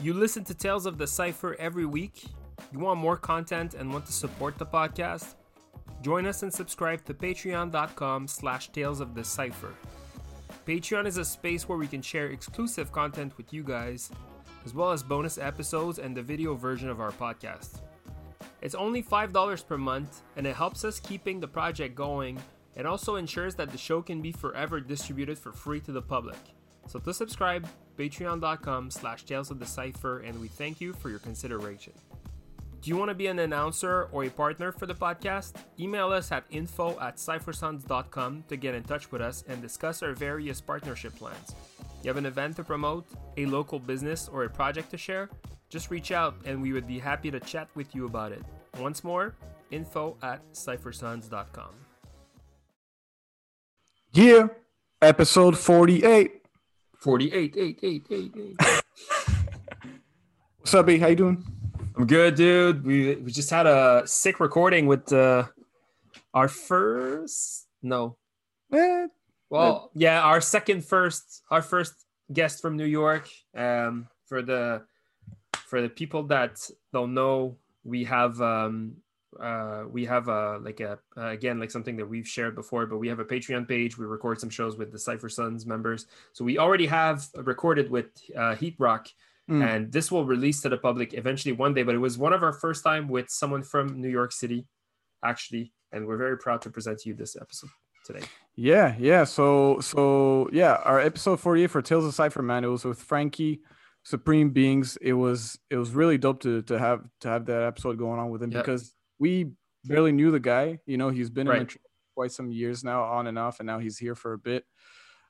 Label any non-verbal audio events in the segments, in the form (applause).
You listen to Tales of the Cypher every week. You want more content and want to support the podcast? Join us and subscribe to patreon.com slash tales of the cypher. Patreon is a space where we can share exclusive content with you guys, as well as bonus episodes and the video version of our podcast. It's only $5 per month, and it helps us keeping the project going and also ensures that the show can be forever distributed for free to the public. So to subscribe, patreon.com slash tales of the cypher, and we thank you for your consideration. Do you want to be an announcer or a partner for the podcast? Email us at info at cyphersons.com to get in touch with us and discuss our various partnership plans. You have an event to promote, a local business, or a project to share? Just reach out and we would be happy to chat with you about it. Once more, info at cyphersons.com. Yeah, episode 48. 48, 8, 8, 8, 8. What's up, B? How you doing? I'm good, dude. We we just had a sick recording with uh, our first no, Eh, well, yeah, our second first, our first guest from New York. Um, for the for the people that don't know, we have um uh we have a like a uh, again like something that we've shared before, but we have a Patreon page. We record some shows with the Cypher Sons members, so we already have recorded with uh, Heat Rock Mm. and this will release to the public eventually one day but it was one of our first time with someone from new york city actually and we're very proud to present to you this episode today yeah, yeah. So, so yeah, our episode 48 for Tales of Cypher, man. It was with Frankie, Supreme Beings. It was it was really dope to to have to have that episode going on with him because we barely knew the guy. You know, he's been in Right. Montreal quite some years now, on and off, and now he's here for a bit.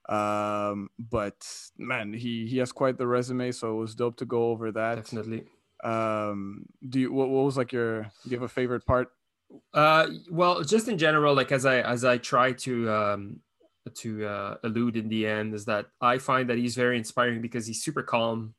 Um, but man, he he has quite the resume, so it was dope to go over that. definitely Um, do you what, what was like your do you have a favorite part? uh well just in general like as i as i try to um to uh allude in the end is that i find that he's very inspiring because he's super calm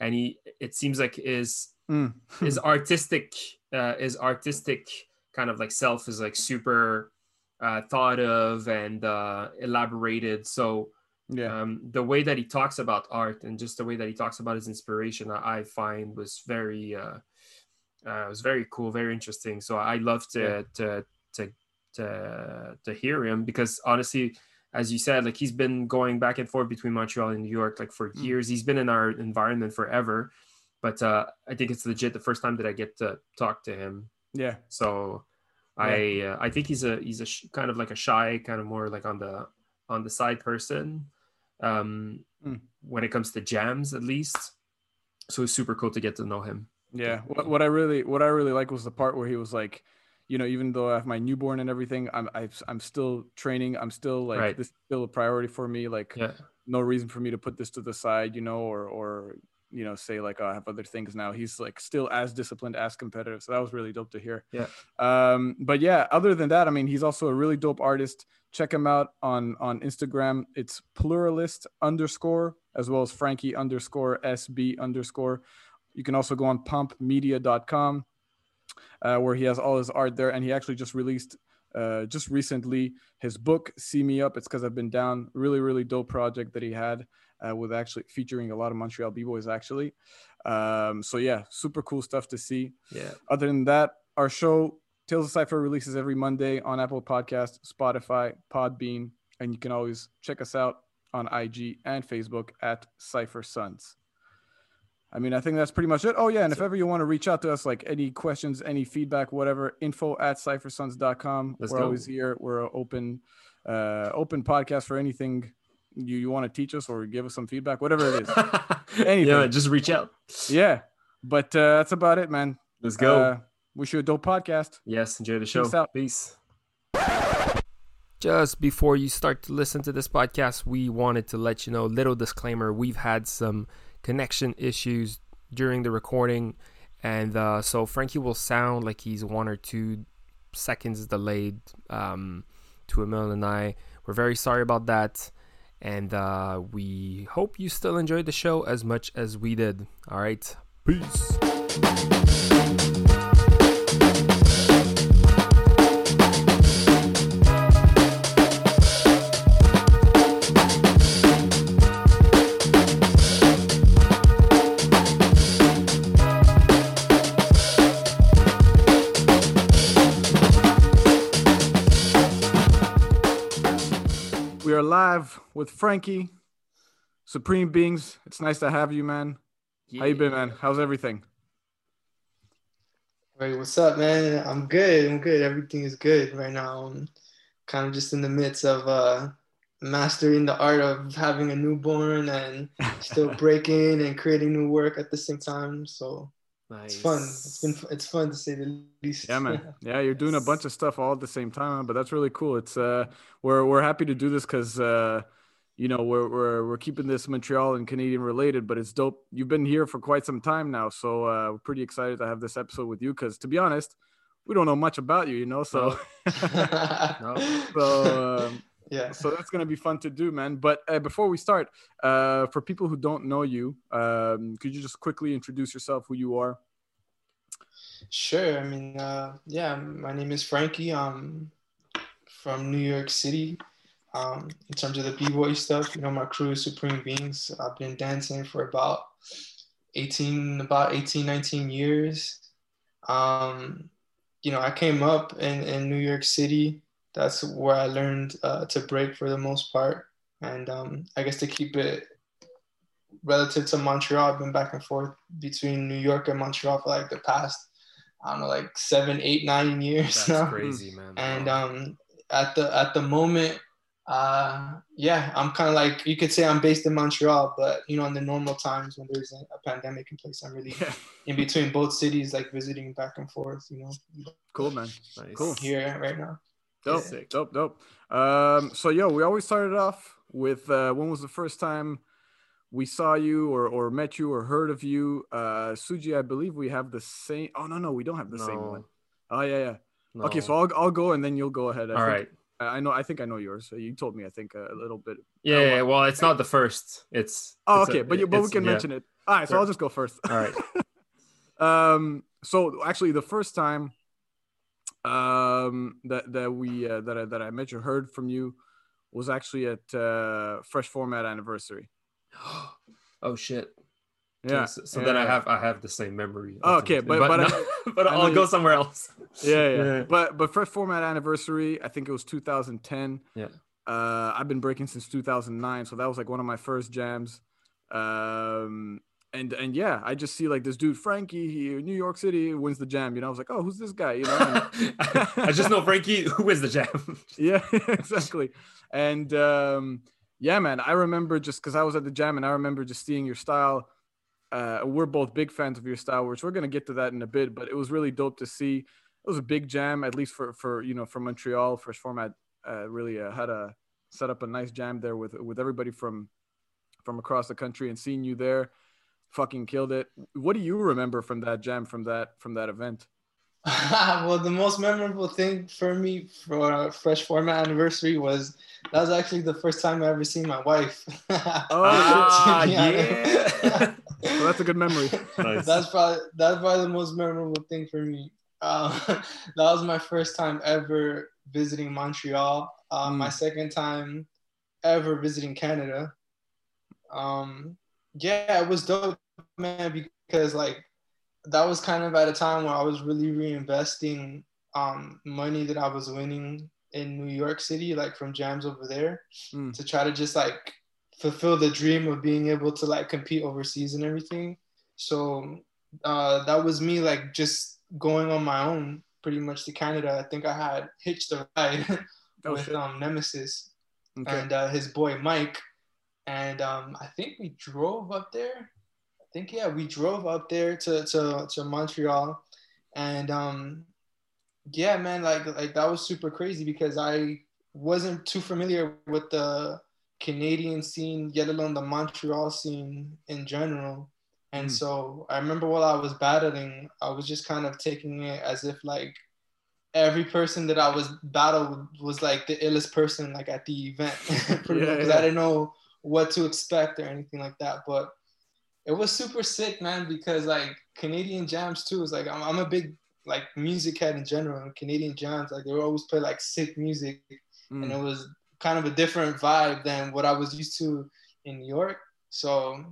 and he it seems like his Mm. his (laughs) artistic uh his artistic kind of like self is like super uh thought of and uh elaborated so Yeah, um, the way that he talks about art and just the way that he talks about his inspiration, I, I find was very, uh, uh, was very cool, very interesting. So I love to Yeah. to to to to hear him because honestly, as you said, like he's been going back and forth between Montreal and New York like for Mm. years. He's been in our environment forever, but uh, I think it's legit the first time that I get to talk to him. yeah, So I uh, I think he's a he's a sh- kind of like a shy kind of more like on the on the side person um Mm. when it comes to jams at least. So it's super cool to get to know him. yeah. What, what I really what I really like was the part where he was like, you know, even though I have my newborn and everything, I'm I, I'm still training. I'm still like Right. this is still a priority for me. Like Yeah. no reason for me to put this to the side, you know, or or you know say like oh, I have other things now. He's like still as disciplined, as competitive. So that was really dope to hear. Yeah. Um, but yeah, other than that, I mean, he's also a really dope artist. Check him out on on Instagram. It's pluralist underscore as well as Frankie underscore SB underscore. You can also go on pumpmedia.com uh, where he has all his art there. And he actually just released uh, just recently his book, See Me Up. It's because I've been down. Really, really dope project that he had uh, with actually featuring a lot of Montreal B Boys, actually. Um, so, yeah, super cool stuff to see. Yeah. Other than that, our show, Tales of Cypher, releases every Monday on Apple Podcast, Spotify, Podbean, and you can always check us out on IG and Facebook at Cypher Sons. I mean, I think that's pretty much it. Oh, yeah. And if ever you want to reach out to us, like any questions, any feedback, whatever, info at cyphersons.com. Let's We're go. always here. We're an open, uh, open podcast for anything you, you want to teach us or give us some feedback, whatever it is. (laughs) Anything. yeah, just reach out. yeah. But uh, that's about it, man. Let's go. Uh, wish you a dope podcast. yes, enjoy the show. peace out. Peace. Just before you start to listen to this podcast, we wanted to let you know little disclaimer. We've had some connection issues during the recording, and uh, so Frankie will sound like he's one or two seconds delayed um, to Emil and I. We're very sorry about that, and uh, we hope you still enjoyed the show as much as we did. All right, peace. Live with Frankie, Supreme Beings. It's nice to have you, man. Yeah. How you been, man? How's everything? Hey, what's up, man? I'm good. I'm good. Everything is good right now. I'm kind of just in the midst of uh, mastering the art of having a newborn and still (laughs) breaking and creating new work at the same time. So Nice. It's fun. It's been it's fun to say the least. Yeah, man. (laughs) Yeah, you're doing a bunch of stuff all at the same time, but that's really cool. It's uh, we're we're happy to do this because uh, you know, we're we're we're keeping this Montreal and Canadian related, but it's dope. You've been here for quite some time now, so uh, we're pretty excited to have this episode with you. Because to be honest, we don't know much about you, you know. So, (laughs) (laughs) no. so um, yeah. So that's gonna be fun to do man. But uh, before we start uh, for people who don't know you um, could you just quickly introduce yourself who you are? Sure. I mean uh, yeah my name is frankie. I'm from new york city. Um, in terms of the b-boy stuff you know my crew is supreme beings. I've been dancing for about 18 about 18 19 years. Um, you know i came up in, in new york city that's where I learned uh, to break for the most part. And um, I guess to keep it relative to Montreal, I've been back and forth between New York and Montreal for like the past, I don't know, like seven, eight, nine (laughs) years That's now. crazy, man. And um, at the at the moment, uh, yeah, I'm kind of like you could say I'm based in Montreal, but you know, in the normal times when there's a, a pandemic in place, I'm really yeah. in between both cities, like visiting back and forth. You know. Cool, man. Nice. Cool. Here right now. Dope, Sick. dope, dope. Um, so yo, we always started off with uh, when was the first time we saw you or or met you or heard of you? Uh, Suji, I believe we have the same. Oh no, no, we don't have the no. same one. Oh yeah, yeah. No. Okay, so I'll I'll go and then you'll go ahead. I All think, right. I know. I think I know yours. You told me. I think a little bit. Yeah. yeah well, it's not the first. It's. Oh, it's okay, a, but you, but we can yeah. mention it. All right, so sure. I'll just go first. All right. (laughs) um. So actually, the first time um, that that we uh, that I, that I met you heard from you was actually at uh, Fresh Format anniversary. (gasps) oh shit! Yeah. So, so yeah. then I have I have the same memory. Oh, okay, but but, but, no, (laughs) I, but I'll go somewhere else. (laughs) Yeah, yeah, yeah. But but Fresh Format anniversary, I think it was 2010. Yeah. Uh, I've been breaking since 2009, so that was like one of my first jams. Um, and and yeah, I just see like this dude Frankie here, New York City wins the jam. You know, I was like, oh, who's this guy? You know, (laughs) I just know Frankie (laughs) who wins the jam. (laughs) yeah, exactly. And um, yeah, man, I remember just because I was at the jam and I remember just seeing your style. Uh, we're both big fans of your style, which we're gonna get to that in a bit. But it was really dope to see. It was a big jam, at least for for you know from Montreal. Fresh format uh, really uh, had a set up a nice jam there with with everybody from from across the country and seeing you there fucking killed it. What do you remember from that jam from that from that event? (laughs) well, the most memorable thing for me for a fresh format anniversary was that was actually the first time I ever seen my wife. (laughs) oh ah, (laughs) yeah, well, that's a good memory. Nice. That's probably that's probably the most memorable thing for me. Um, that was my first time ever visiting Montreal. Um, mm. My second time ever visiting Canada. Um, yeah, it was dope, man, because like that was kind of at a time where I was really reinvesting um, money that I was winning in New York City, like from jams over there, mm. to try to just like fulfill the dream of being able to like compete overseas and everything. So uh, that was me like just going on my own pretty much to Canada. I think I had hitched a ride oh, (laughs) with um, Nemesis okay. and uh, his boy Mike and um, I think we drove up there. I think yeah, we drove up there to to, to Montreal, and um, yeah, man, like like that was super crazy because I wasn't too familiar with the Canadian scene, yet alone the Montreal scene in general. And mm. so I remember while I was battling, I was just kind of taking it as if like every person that I was battled was like the illest person like at the event, (laughs) pretty yeah, because yeah. I didn't know what to expect or anything like that. But it was super sick, man, because like Canadian jams too is like I'm, I'm a big like music head in general. And Canadian jams like they always play like sick music, mm. and it was kind of a different vibe than what I was used to in New York. So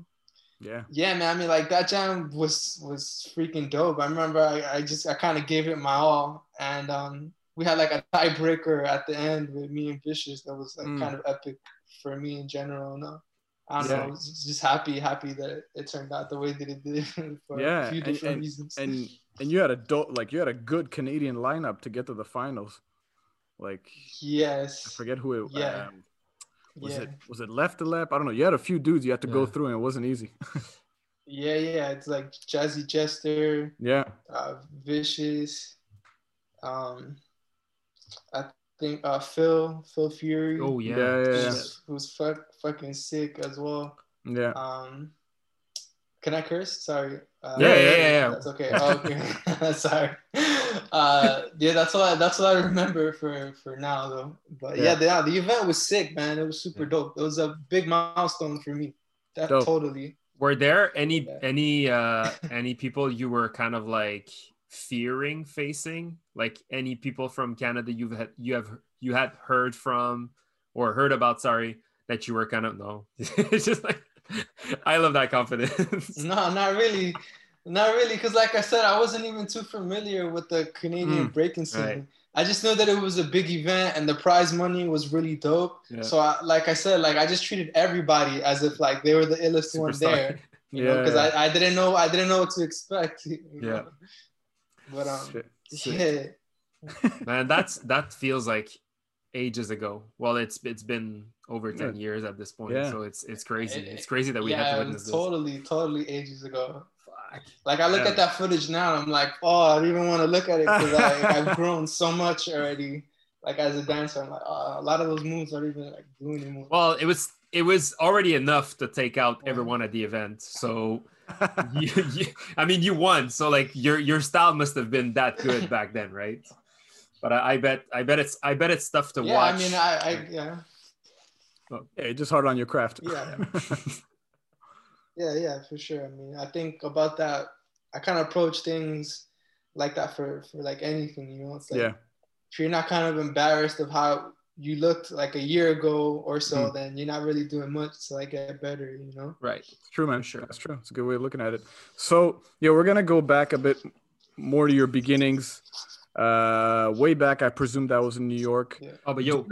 yeah, yeah, man. I mean, like that jam was was freaking dope. I remember I, I just I kind of gave it my all, and um, we had like a tiebreaker at the end with me and Vicious that was like mm. kind of epic for me in general. No, I don't Yeah. know. I was just happy, happy that it turned out the way that it did (laughs) for Yeah, a few and- different and- reasons. and and you had a do- like you had a good Canadian lineup to get to the finals. Like yes, I forget who it Yeah. um, was. yeah, It was it left to left? I don't know. You had a few dudes you had to go through, and it wasn't easy. (laughs) yeah, yeah. It's like Jazzy Jester, yeah, uh, Vicious. Um, I think uh, Phil, Phil Fury. Oh yeah. Yeah, yeah, yeah. who's, who's fuck, fucking sick as well. yeah. Um, can I curse? Sorry. Uh, Yeah, yeah, yeah, yeah. That's okay. Oh, okay. (laughs) Sorry. Uh, yeah, that's all. I, that's what I remember for for now, though. But yeah, Yeah. the, the event was sick, man. It was super Yeah. dope. It was a big milestone for me. That Dope. totally. Were there any Yeah. any uh any people you were kind of like fearing facing? Like any people from Canada you've had you have you had heard from or heard about, sorry, that you were kind of no. (laughs) it's just like I love that confidence. No, not really. Not really, because like I said, I wasn't even too familiar with the Canadian Mm, breaking scene. right. I just know that it was a big event and the prize money was really dope. Yeah. So, I, like I said, like I just treated everybody as if like they were the illest one there. You know, Yeah, because yeah. I, I didn't know I didn't know what to expect. Yeah. know. But um, Shit. Sick. yeah, (laughs) Man, that's that feels like ages ago. Well, it's it's been over 10 years at this point. Yeah. So it's it's crazy. It's crazy that we had to witness was this. totally, totally ages ago. Fuck. Like I look Yeah. at that footage now, I'm like, oh, I don't even want to look at it because (laughs) I've grown so much already. Like as a dancer, I'm like, oh, a lot of those moves aren't even like do anymore. Well, it was it was already enough to take out everyone at the event. So (laughs) you, you, I mean, you won. So like your your style must have been that good (laughs) back then, right? But I, I bet I bet it's I bet it's tough to yeah, watch. I mean, I, I yeah, Hey, just hard on your craft. Yeah. (laughs) yeah, yeah, for sure. I mean, I think about that. I kind of approach things like that for for like anything, you know. It's like yeah. if you're not kind of embarrassed of how you looked like a year ago or so, Hmm. then you're not really doing much to like get better, you know. right. It's true, man. Sure. That's true. It's a good way of looking at it. So, yeah, we're gonna go back a bit more to your beginnings. Uh, way back, I presume that was in New York. Yeah. Oh, but yo,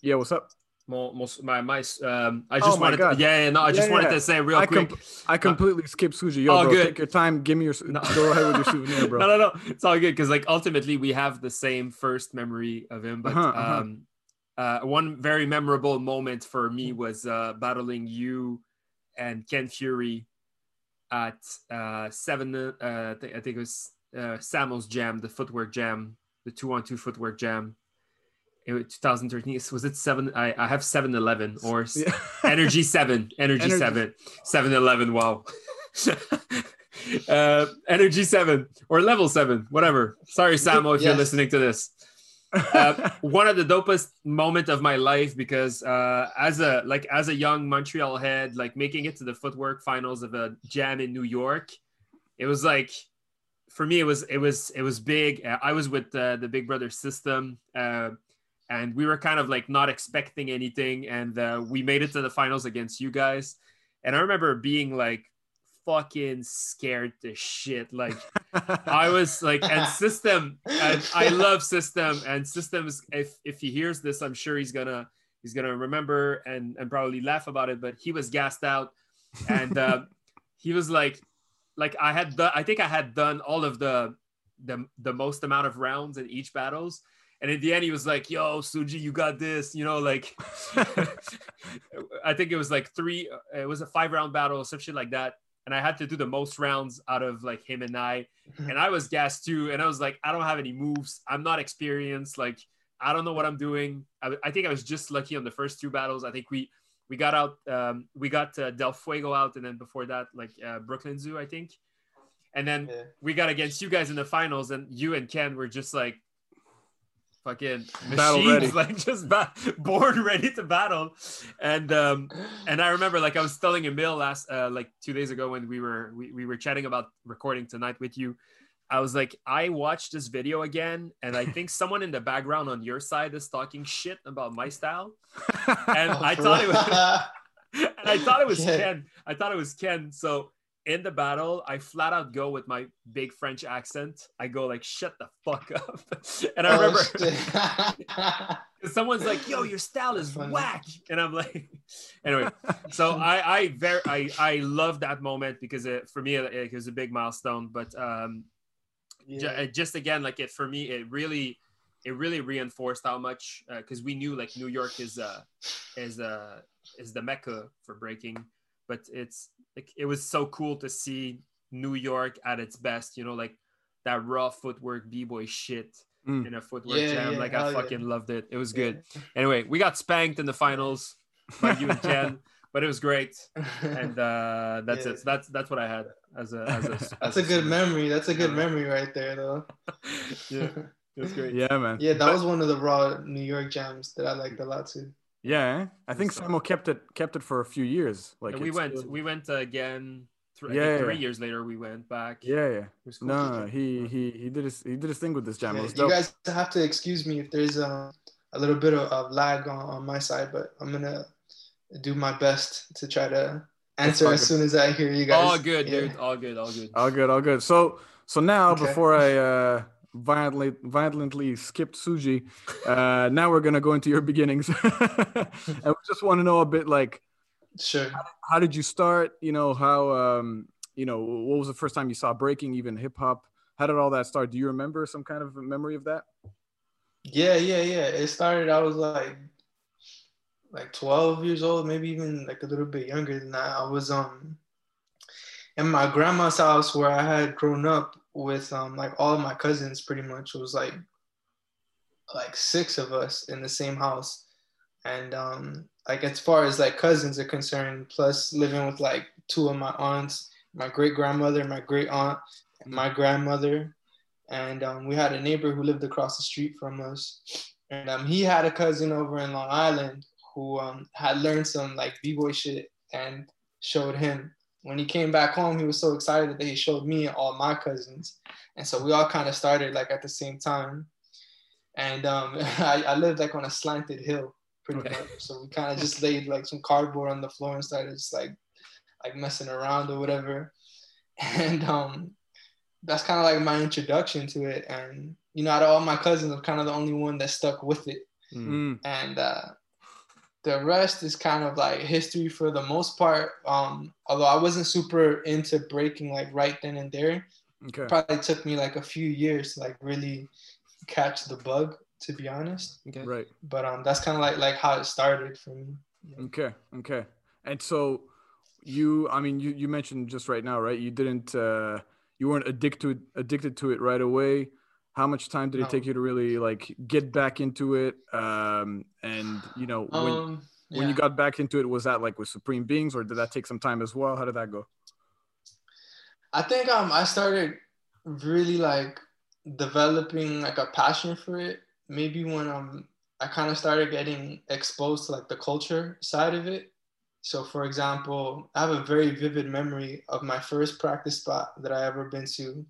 Yeah, what's up? mo- most, my my um, I Oh just my wanted to, yeah, yeah, no, I just Yeah, wanted yeah. to say real I quick. com- I completely skipped Suji. Yo, Oh, bro, good. take your time. Give me your. No. Go ahead with your (laughs) souvenir, bro. no, no, no. It's all good because like ultimately we have the same first memory of him. But Uh-huh, uh-huh. Uh, one very memorable moment for me was uh, battling you and Ken Fury at uh, seven. Uh, I I think it was uh, Samuel's Jam, the footwork jam, the two on two footwork jam. It was 2013. Was it seven? I, I have 7 Eleven or Yeah. (laughs) Energy 7. Energy, Energy. 7. 7 Eleven. Wow. (laughs) uh, Energy 7 or level 7, whatever. Sorry, Samo, if you're listening to this. Uh, one of the dopest moment of my life because uh, as a like as a young Montreal head, like making it to the footwork finals of a jam in New York, it was like for me it was it was it was big. Uh, I was with uh, the Big Brother system, uh, and we were kind of like not expecting anything, and uh, we made it to the finals against you guys. And I remember being like fucking scared to shit, like. (laughs) I was like, and (laughs) system, and I love system, and systems. If if he hears this, I'm sure he's gonna he's gonna remember and and probably laugh about it. But he was gassed out, and uh, (laughs) he was like, like I had done. I think I had done all of the the the most amount of rounds in each battles. And in the end, he was like, "Yo, Suji, you got this." You know, like I think it was like three. It was a five round battle, some shit like that. And I had to do the most rounds out of like him and I (laughs) and I was gassed too. And I was like, I don't have any moves. I'm not experienced. Like, I don't know what I'm doing. I, I think I was just lucky on the first two battles. I think we we got out. Um, we got uh, Del Fuego out, and then before that, like uh, Brooklyn Zoo, I think. And then Yeah. we got against you guys in the finals, and you and Ken were just like fucking machines, ready. (laughs) like just ba- born ready to battle. And um, and I remember like I was telling Emil last uh, like two days ago when we were we, we were chatting about recording tonight with you. I was like, I watched this video again, and I think someone in the background on your side is talking shit about my style. (laughs) (laughs) And I thought it was and I thought it was. Ken. I thought it was Ken. So in the battle, I flat out go with my big French accent. I go like, "Shut the fuck up," (laughs) and I remember Oh, (laughs) someone's like, "Yo, your style is whack," and I'm like, (laughs) anyway. So I, I very, I, I love that moment because it for me it, it was a big milestone. But um, yeah. uh, just again, like it for me, it really, it really reinforced how much because we knew like New York is uh is uh is the mecca for breaking, but it's like it was so cool to see New York at its best. You know, like that raw footwork b boy shit Mm. in a footwork Yeah, jam. yeah, like hell I yeah. fucking loved it. It was good. Anyway, we got spanked in the finals by you and (laughs) Ken, but it was great. And uh, that's Yeah. it. So that's that's what I had as a as a. (laughs) as That's a good student. memory. That's a good Yeah. memory right there, though. (laughs) yeah, it was great. Yeah, man. Yeah, that was one of the raw New York jams that I liked a lot too. Yeah? I think So- Samo kept it kept it for a few years. Like we went still- we went again. Th- I Yeah, think yeah. three years later we went back. Yeah, yeah. It was cool. No, no, he he he did his he did his thing with this jam. Yeah, you dope. guys have to excuse me if there's a, a little bit of, of lag on, on my side, but I'm gonna do my best to try to answer as soon as I hear you guys. All good, Yeah. dude. All good. All good. All good, all good. So so now Okay. before I uh violently violently skipped Suji, uh now we're gonna go into your beginnings. (laughs) and we just want to know a bit like Sure. how did you start? You know, how um you know, what was the first time you saw breaking, even hip hop? How did all that start? Do you remember some kind of a memory of that? Yeah, yeah, yeah. It started. I was like, like 12 years old, maybe even like a little bit younger than that. I was um in my grandma's house where I had grown up with um like all of my cousins. Pretty much, it was like like six of us in the same house, and um like as far as like cousins are concerned, plus living with like two of my aunts, my great grandmother, my great aunt, and my grandmother, and um, we had a neighbor who lived across the street from us, and um, he had a cousin over in Long Island who um, had learned some like b-boy shit and showed him. When he came back home, he was so excited that he showed me and all my cousins, and so we all kind of started like at the same time. And um, (laughs) I, I lived like on a slanted hill, pretty Okay. much. So we kind of just laid like some cardboard on the floor and started just like like messing around or whatever. (laughs) And um, that's kind of like my introduction to it. And you know, out of all my cousins, I'm kind of the only one that stuck with it. Mm. And uh, the rest is kind of like history for the most part. Um, although I wasn't super into breaking like right then and there, Okay. probably took me like a few years to like really catch the bug, to be honest. Okay. Right. But um, that's kind of like like how it started for me. Okay. Okay. And so you, I mean, you, you mentioned just right now, right? You didn't, uh, you weren't addicted addicted to it right away. How much time did it take you to really like get back into it? Um, and you know, when Um, when you got back into it, was that like with Supreme Beings, or did that take some time as well? How did that go? I think um I started really like developing like a passion for it. Maybe when um I kind of started getting exposed to like the culture side of it. So for example, I have a very vivid memory of my first practice spot that I ever been to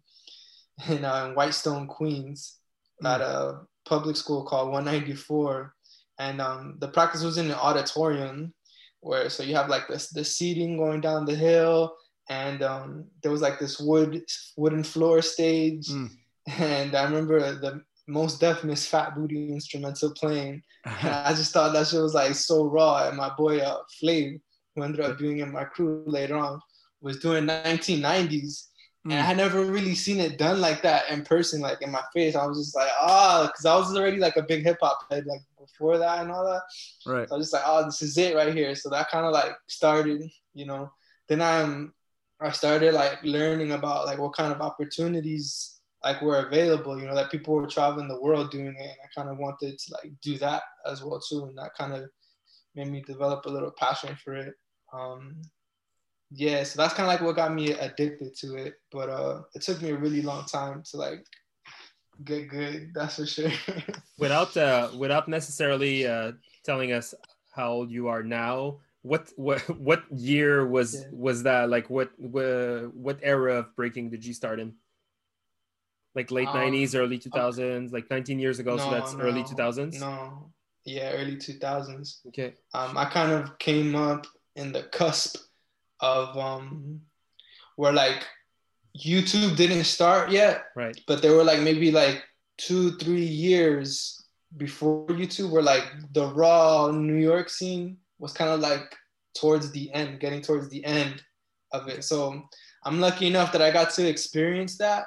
(laughs) in, uh, in Whitestone, Queens, at a public school called 194, and um, the practice was in an auditorium where so you have like this the seating going down the hill and um, there was like this wood wooden floor stage. Mm. (laughs) and i remember the Mos Def's Ms. Fat Booty instrumental playing. (laughs) And i just thought that shit was like so raw. And my boy uh, Flav, who ended up being in my crew later on was doing 1990s and I Mm. had never really seen it done like that in person, like in my face. I was just like, ah, because I was already like a big hip hop head, like before that and all that. right. So I was just like, oh, this is it right here. So that kind of like started, you know. Then I'm, I started like learning about like what kind of opportunities like were available, you know, that people were traveling the world doing it. And I kind of wanted to like do that as well too, and that kind of made me develop a little passion for it. Um, yeah, so that's kind of like what got me addicted to it. But uh, it took me a really long time to like get good. That's for sure. (laughs) Without uh, without necessarily uh, telling us how old you are now, what what what year was Yeah. was that? Like what what, what era of breaking did you start in? Like late Um, nineties, early two thousands, like nineteen years ago. so No, that's early two thousands. No, yeah, early two thousands. Okay. Um, I kind of came up in the cusp of um, where like YouTube didn't start yet, Right. but there were like maybe like two, three years before YouTube where like the raw New York scene was kind of like towards the end, getting towards the end of it. So I'm lucky enough that I got to experience that.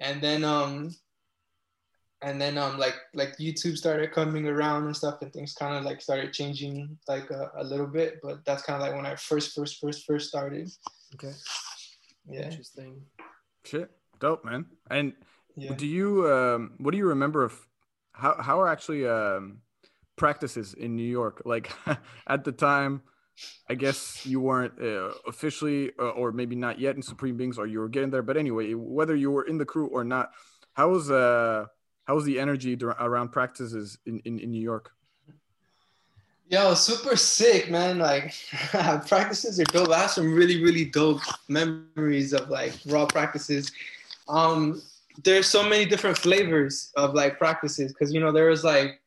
And then um and then um like like YouTube started coming around and stuff and things kind of like started changing like a, a little bit. But that's kind of like when I first first first first started. Okay. Yeah. Interesting. Shit, dope, man. And Yeah. do you um, what do you remember of how how are actually um, practices in New York? Like (laughs) at the time, I guess you weren't uh, officially, uh, or maybe not yet in Supreme Beings, or you were getting there. But anyway, whether you were in the crew or not, how was uh how was the energy around practices in, in, in New York? Yo, super sick, man. Like (laughs) practices are dope. I have some really, really dope memories of like raw practices. Um, there's so many different flavors of like practices because you know there was like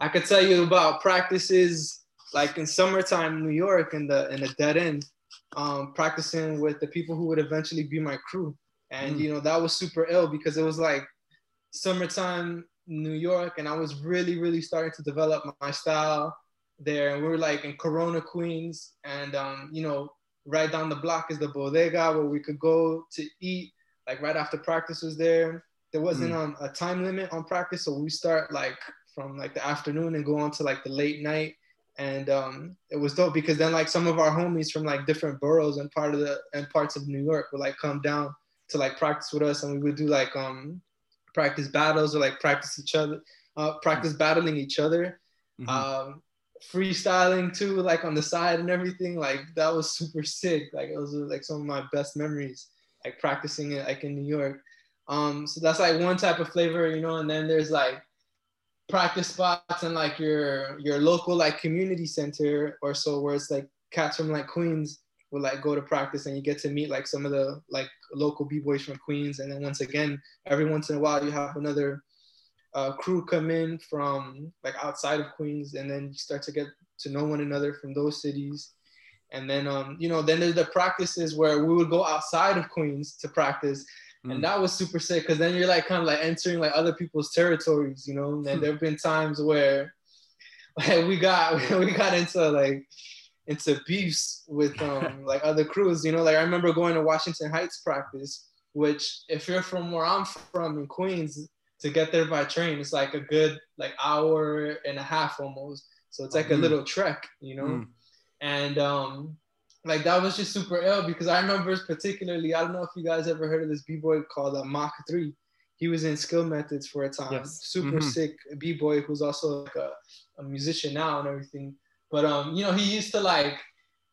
I could tell you about practices like in summertime New York in the in the dead end, um, practicing with the people who would eventually be my crew. And Mm. you know, that was super ill because it was like summertime New York, and I was really, really starting to develop my style there. And we were like in Corona, Queens, and um, you know, right down the block is the bodega where we could go to eat. Like right after practice was there. There wasn't um, a time limit on practice, so we start like from like the afternoon and go on to like the late night. And um, it was dope because then like some of our homies from like different boroughs and part of the and parts of New York would like come down to like practice with us, and we would do like um practice battles or like practice each other, uh, practice battling each other, Mhm. um, freestyling too, like on the side and everything. Like that was super sick. Like it was like some of my best memories, like practicing it like in New York. Um, so that's like one type of flavor, you know. And then there's like practice spots and like your your local like community center or so where it's like cats from like Queens will like go to practice and you get to meet like some of the like local b-boys from Queens. And then once again every once in a while you have another uh, crew come in from like outside of Queens. And then you start to get to know one another from those cities. And then um you know then there's the practices where we would go outside of Queens to practice. Mm. and that was super sick because then you're like kind of like entering like other people's territories, you know. And there have been times where (laughs) like, we got (laughs) we got into like into beefs with (laughs) um like other crews, you know. Like I remember going to Washington Heights practice, which if you're from where I'm from in Queens, to get there by train, it's like a good like hour and a half almost. So it's like a Mhm. little trek, you know. Mm. And um like that was just super ill because I remember particularly, I don't know if you guys ever heard of this b-boy called uh, Mach 3. He was in Skill Methods for a time. Yes. Super Mhm. sick b-boy who's also like a, a musician now and everything. But um, you know, he used to like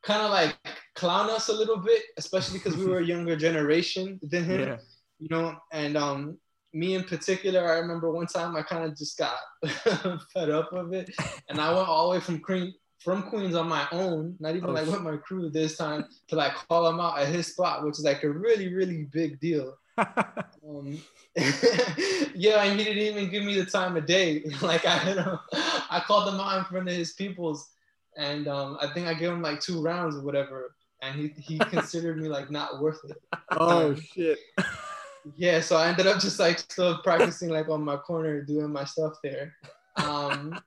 kind of like clown us a little bit, especially because we were a younger generation than him Yeah. you know, and um, me in particular, I remember one time I kind of just got (laughs) fed up with it, and I went all the way from Queen from Queens on my own, not even Oh, like with my crew this time, to like call him out at his spot, which is like a really really big deal. (laughs) Um, (laughs) yeah, and he didn't even give me the time of day. like I, you know, I called him out in front of his peoples, and um, I think I gave him like two rounds or whatever, and he he (laughs) considered me like not worth it. oh shit. (laughs) Yeah, so I ended up just like still practicing like on my corner doing my stuff there. Um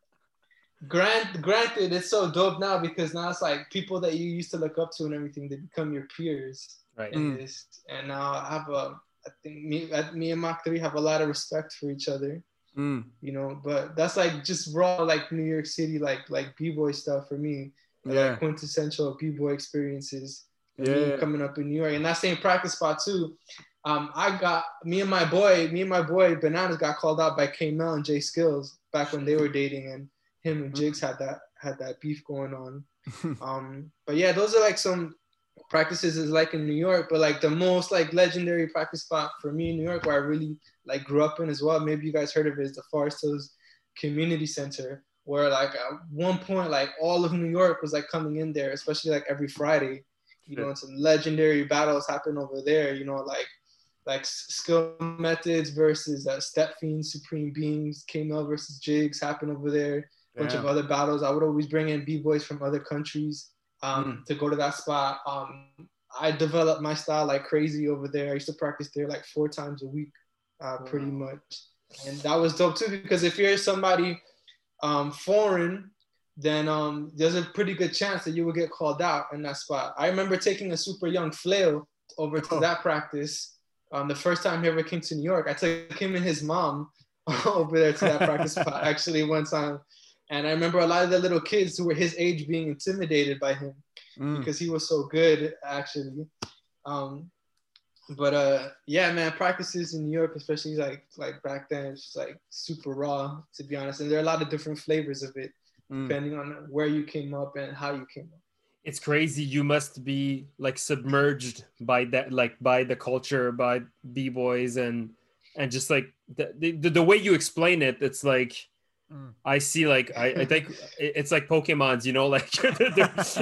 grant granted it's so dope now because now it's like people that you used to look up to and everything, they become your peers Right. in Mm. this. And now I have a I think me uh, me and Mach 3 have a lot of respect for each other, Mm. you know, but that's like just raw like New York City like like b-boy stuff for me. Yeah. Like quintessential b-boy experiences Yeah. coming up in New York. And that same practice spot too. Um, I got me and my boy, me and my boy Bananas got called out by K Mel and Jay Skills back when they were (laughs) dating, and him and Jigs had that had that beef going on. (laughs) Um, but yeah, those are like some practices is like in New York, but like the most like legendary practice spot for me in New York, where I really like grew up in as well. Maybe you guys heard of it, is the Forest Hills Community Center, where like at one point like all of New York was like coming in there, especially like every Friday. You know, and some legendary battles happen over there. You know, like like skill methods versus uh, step fiends, supreme beings, K-Mel versus Jigs happen over there. A bunch of other battles. I would always bring in b-boys from other countries um, Mm. to go to that spot. Um, I developed my style like crazy over there. I used to practice there like four times a week, uh, pretty much, and that was dope too. Because if you're somebody um, foreign, then um, there's a pretty good chance that you will get called out in that spot. I remember taking a super young flail over to oh. that practice. Um, the first time he ever came to New York, I took him and his mom (laughs) over there to that practice spot (laughs) actually one time. And I remember a lot of the little kids who were his age being intimidated by him mm. because he was so good actually. Um, but uh, yeah, man, practices in New York, especially like like back then, it's just like super raw to be honest. And there are a lot of different flavors of it mm. depending on where you came up and how you came up it's crazy you must be like submerged by that like by the culture by b-boys and and just like the, the, the way you explain it it's like. I see like I, I think it's like pokemons you know (laughs) like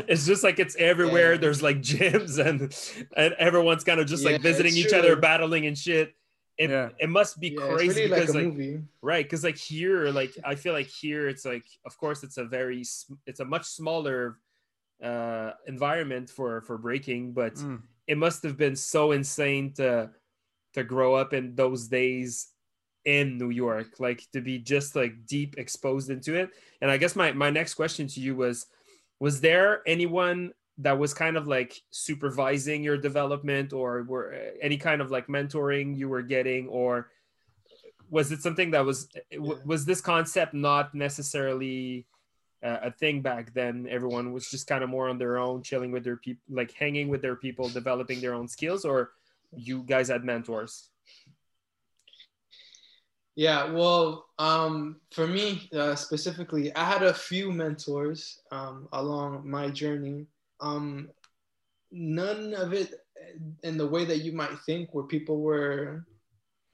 it's just like it's everywhere yeah. there's like gyms and and everyone's kind of just yeah, like visiting each true. other battling and shit it, yeah. it must be crazy really because like, like right because like here like i feel like here it's like of course it's a very it's a much smaller uh, environment for for breaking, but mm. it must have been so insane to to grow up in those days in New York, like to be just like deep exposed into it. And I guess my my next question to you was was there anyone that was kind of like supervising your development or were uh, any kind of like mentoring you were getting or was it something that was was this concept not necessarily uh, a thing back then. Everyone was just kind of more on their own, chilling with their people, like hanging with their people, developing their own skills, or you guys had mentors? Yeah, well, um, for me uh, specifically, I had a few mentors um, along my journey. Um, none of it in the way that you might think, where people were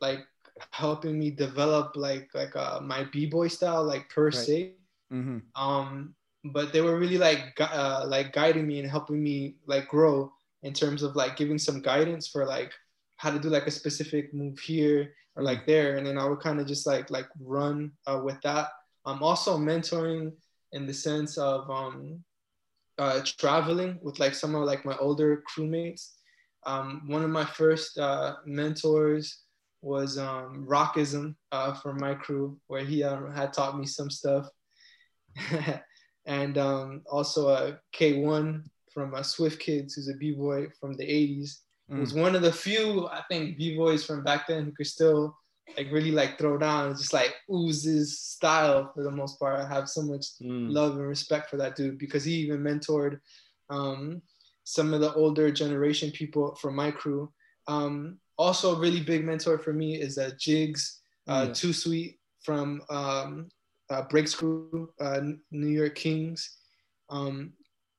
like helping me develop like like uh, my b-boy style, like per right. se. Mm-hmm. Um, but they were really like uh, like guiding me and helping me like grow in terms of like giving some guidance for like how to do like a specific move here or like there, and then I would kind of just like like run uh, with that. I'm also mentoring in the sense of um, uh, traveling with like some of like my older crewmates. Um, one of my first uh, mentors was um, Rockism uh, from my crew, where he um, had taught me some stuff. (laughs) and um, also a K1 from uh, Swift Kids, who's a b-boy from the 80s. Mm. was one of the few, I think, b-boys from back then who could still like really like throw down and just like oozes style for the most part. I have so much mm. love and respect for that dude because he even mentored um, some of the older generation people from my crew. Um, also, a really big mentor for me is uh, Jigs, uh, Too Sweet from um, uh, Breaks Crew, uh, New York Kings. Um,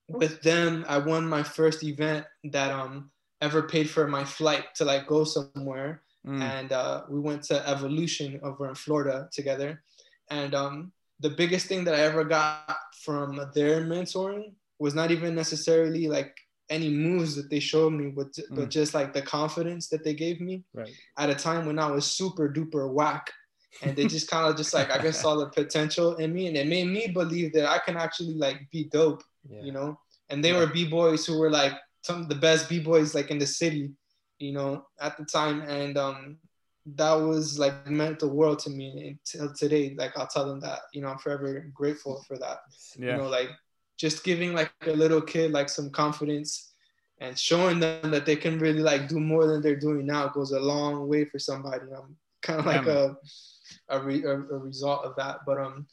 with them, I won my first event that um, ever paid for my flight to like go somewhere. Mm. And uh, we went to Evolution over in Florida together. And um, the biggest thing that I ever got from their mentoring was not even necessarily like any moves that they showed me, but, mm. but just like the confidence that they gave me right. at a time when I was super duper whack and they just kind of just like I guess saw the potential in me, and it made me believe that I can actually like be dope, yeah. you know. And they yeah. were b boys who were like some of the best b boys like in the city, you know, at the time, and um, that was like meant the world to me until today. Like I'll tell them that, you know, I'm forever grateful for that. Yeah. You know, like just giving like a little kid like some confidence and showing them that they can really like do more than they're doing now goes a long way for somebody. I'm kind of like yeah, a a, re, a, a, result of that. But um,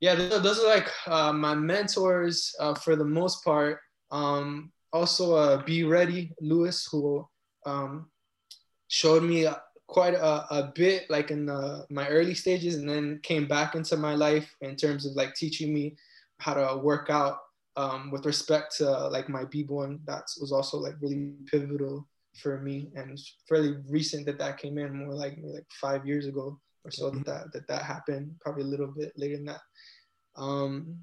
yeah, those, those are like uh, my mentors uh, for the most part. Um, also, uh, Be Ready Lewis, who um, showed me quite a, a bit like in the, my early stages, and then came back into my life in terms of like teaching me how to work out um, with respect to like my b-boy. That was also like really pivotal for me, and it's fairly recent that that came in, more like like five years ago or so mm-hmm. that, that that that happened. Probably a little bit later than that. Um,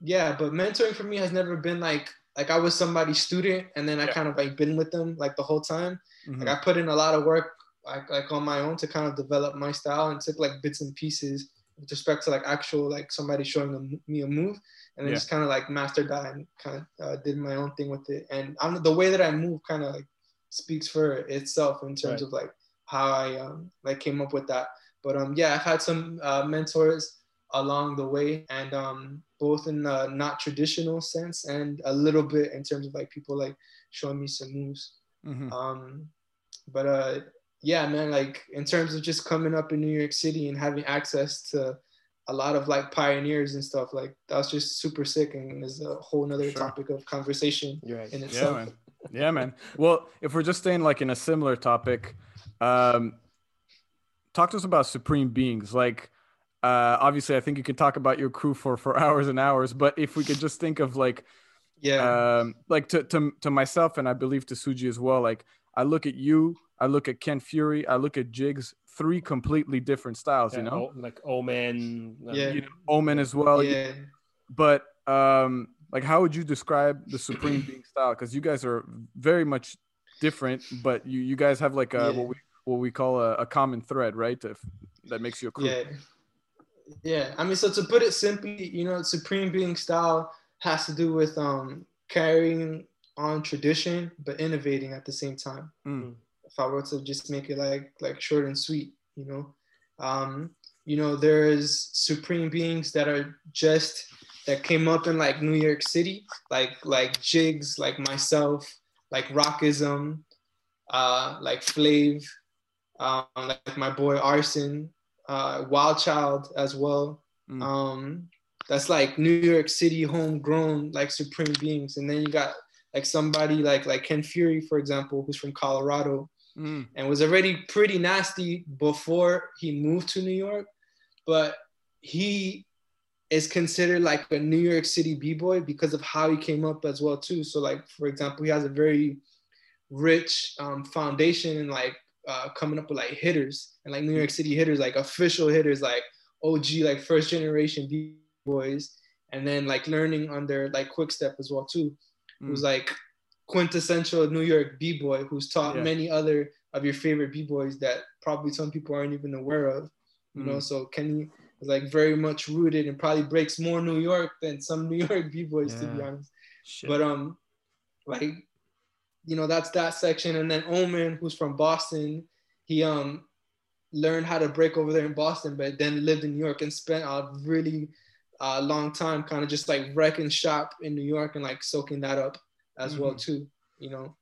yeah, but mentoring for me has never been like like I was somebody's student and then I yeah. kind of like been with them like the whole time. Mm-hmm. Like I put in a lot of work like like on my own to kind of develop my style and took like bits and pieces with respect to like actual like somebody showing them, me a move, and then Yeah. just kind of like mastered that and kind of uh, did my own thing with it. And I'm the way that I move kind of like speaks for itself in terms Right. of like how I um like came up with that. But um yeah, I've had some uh, mentors along the way, and um both in the not traditional sense and a little bit in terms of like people like showing me some moves. Mhm. Um, but uh, yeah, man, like in terms of just coming up in New York City and having access to a lot of like pioneers and stuff, like that's just super sick and is a whole nother Sure. topic of conversation right. in Yeah, man. Yeah, man. Well, if we're just staying like in a similar topic, um, talk to us about supreme beings. Like, uh, obviously, I think you could talk about your crew for for (laughs) hours and hours. But if we could just think of like, Yeah, um, like to to to myself and I believe to Suji as well. Like, I look at you, I look at Ken Fury, I look at Jigs. Three completely different styles, you know. Like Omen. um, Yeah. You know, Omen as well. yeah, but um like how would you describe the supreme being style because you guys are very much different but you you guys have like a Yeah. what we what we call a, a common thread right if, that makes you a crew yeah, yeah. I mean, so to put it simply, you know, supreme being style has to do with um carrying on tradition but innovating at the same time. Mm. if I were to just make it like like short and sweet, you know, um, you know, there's supreme beings that are just that came up in like New York City, like like Jigs, like myself, like Rockism, uh, like Flav, um, like my boy Arson, uh, Wild Child as well. Mm. Um, that's like New York City homegrown like supreme beings, and then you got like somebody like like Ken Fury, for example, who's from Colorado Mm. and was already pretty nasty before he moved to New York, but he is considered like a New York City b-boy because of how he came up as well too. So like for example, he has a very rich um, foundation and like uh, coming up with like hitters and like New York City hitters, like official hitters, like OG, like first generation b-boys, and then like learning under like Quick Step as well too, who's like quintessential New York b-boy who's taught Yeah. many other of your favorite b-boys that probably some people aren't even aware of. You know, Mm. so Kenny is like very much rooted and probably breaks more New York than some New (laughs) York b-boys to be honest. Shit. But um, like, you know, that's that section. And then Omen, who's from Boston, he um learned how to break over there in Boston, but then lived in New York and spent a really uh, long time kind of just like wrecking shop in New York and like soaking that up as well too, you know.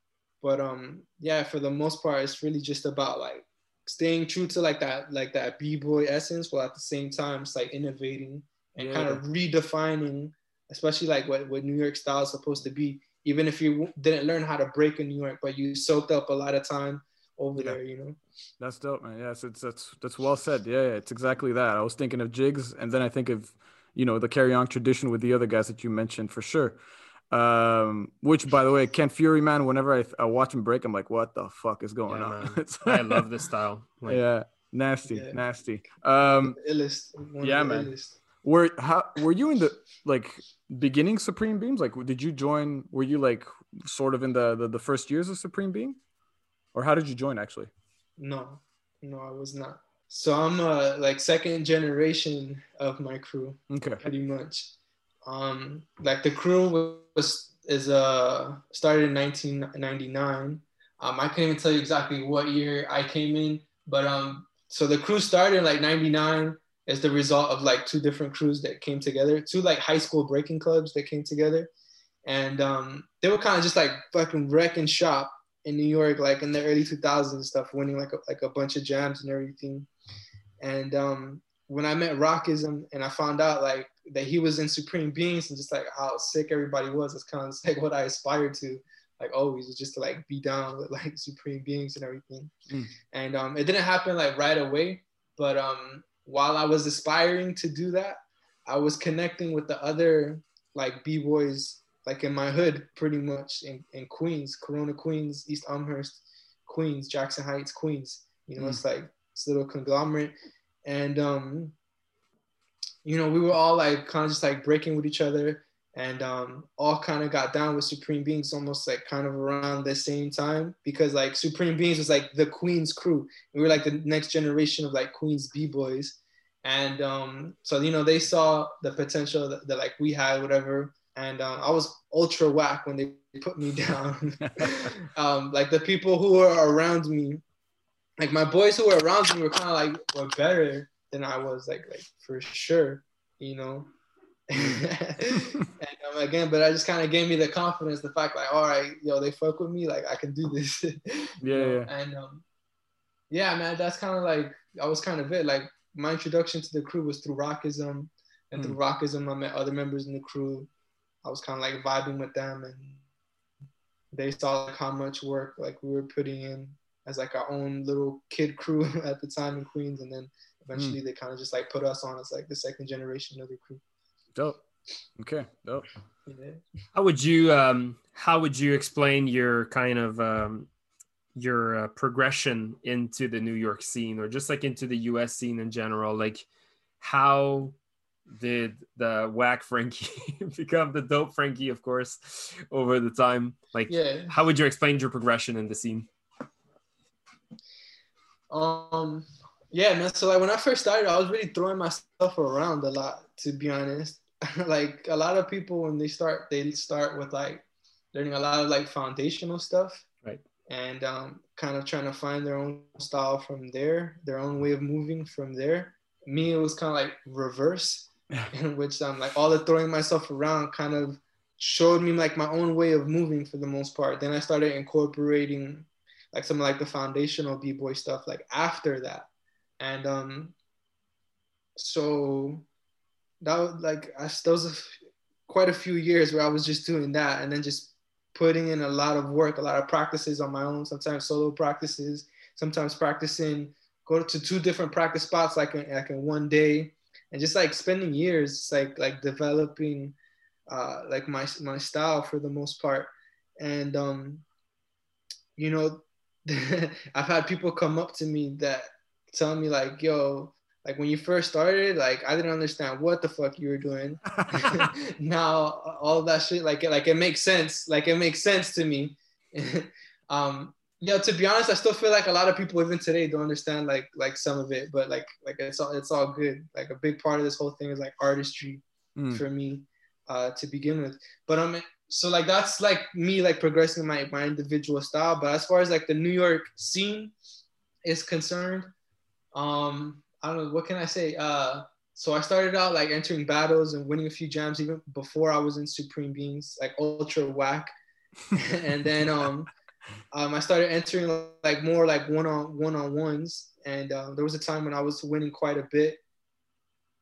But um, yeah, for the most part, it's really just about like staying true to like that like that b-boy essence, while at the same time it's like innovating and kind of redefining especially like what, what New York style is supposed to be. Even if you didn't learn how to break in New York, but you soaked up a lot of time over Yeah. there, you know. That's dope, man. Yes, it's that's that's well said. Yeah, yeah, it's exactly that. I was thinking of jigs, and then I think of, you know, the carry on tradition with the other guys that you mentioned for sure. Um, which by the way, Ken Fury, man. Whenever I, I watch him break, I'm like, what the fuck is going Yeah, on? (laughs) I love this style. Like, (laughs) yeah, nasty, Yeah. nasty. Um, illest. yeah, man. illest. Were how were you in the like beginning Supreme Beings? Like, did you join? Were you like sort of in the the, the first years of Supreme Being, or how did you join actually? No, no, I was not. So I'm uh like second generation of my crew, Okay. pretty much. Um, like the crew was is uh started in 1999. Um, I can't even tell you exactly what year I came in, but um, so the crew started in like '99 as the result of like two different crews that came together, two like high school breaking clubs that came together, and um, they were kind of just like fucking wrecking shop in New York, like in the early 2000s and stuff, winning like a, like a bunch of jams and everything. And um, when I met Rockism and I found out like that he was in Supreme Beings and just like how sick everybody was, it's kind of like (laughs) what I aspired to, like always, was just to like be down with like Supreme Beings and everything. Mm. And um, it didn't happen like right away, but um, while I was aspiring to do that, I was connecting with the other like b boys like in my hood pretty much in, in Queens, Corona, Queens, East Elmhurst, Queens, Jackson Heights, Queens. You know, Mm. it's like this little conglomerate. And um, you know, we were all like kind of just like breaking with each other and um, all kind of got down with Supreme Beings almost like kind of around the same time because like Supreme Beings was like the Queens crew. We were like the next generation of like Queens B-boys. and um, so you know they saw the potential that, that like we had, whatever. And um, I was ultra whack when they (laughs) put me down. (laughs) um, like the people who were around me, like my boys who were around me were kind of like were better than I was, like like for sure, you know. (laughs) and um, again, but I just kind of gave me the confidence, the fact like, all right, yo, they fuck with me, like I can do this. (laughs) yeah, yeah. And um, yeah, man, that's kind of like I was kind of it. Like my introduction to the crew was through Rockism, and mm. through Rockism, I met other members in the crew. I was kind of like vibing with them, and they saw like how much work like we were putting in as like our own little kid crew (laughs) at the time in Queens, and then eventually mm. they kind of just like put us on as like the second generation of the crew. Dope. Okay. Dope. Yeah. How would you um how would you explain your kind of um your uh, progression into the New York scene or just like into the US scene in general? Like, how did the whack Frankie (laughs) become the dope Frankie, of course, over the time? Like, yeah. how would you explain your progression in the scene? Um, yeah, man. So like when I first started, I was really throwing myself around a lot, to be honest. (laughs) like a lot of people when they start, they start with like learning a lot of like foundational stuff Right. and um, kind of trying to find their own style from there, their own way of moving from there. Me, it was kind of like reverse, (laughs) in which I'm like all the throwing myself around kind of showed me like my own way of moving for the most part. Then I started incorporating like some like the foundational b-boy stuff like after that, and um, so that was like I, those was quite a few years where I was just doing that, and then just putting in a lot of work, a lot of practices on my own, sometimes solo practices, sometimes practicing, go to two different practice spots like in, like in one day, and just like spending years like like developing uh, like my my style for the most part, and um, you know, (laughs) I've had people come up to me that tell me like, yo, like when you first started, like I didn't understand what the fuck you were doing. (laughs) (laughs) now all that shit, like like it makes sense. Like it makes sense to me. (laughs) um, yeah, to be honest, I still feel like a lot of people even today don't understand like like some of it, but like like it's all it's all good. Like a big part of this whole thing is like artistry mm. for me uh, to begin with. But I'm so like that's like me like progressing my my individual style. But as far as like the New York scene is concerned, um, I don't know what can I say. Uh, so I started out like entering battles and winning a few jams even before I was in Supreme Beings, like ultra whack. (laughs) and then um, um, I started entering like more like one on one on ones. And uh, there was a time when I was winning quite a bit.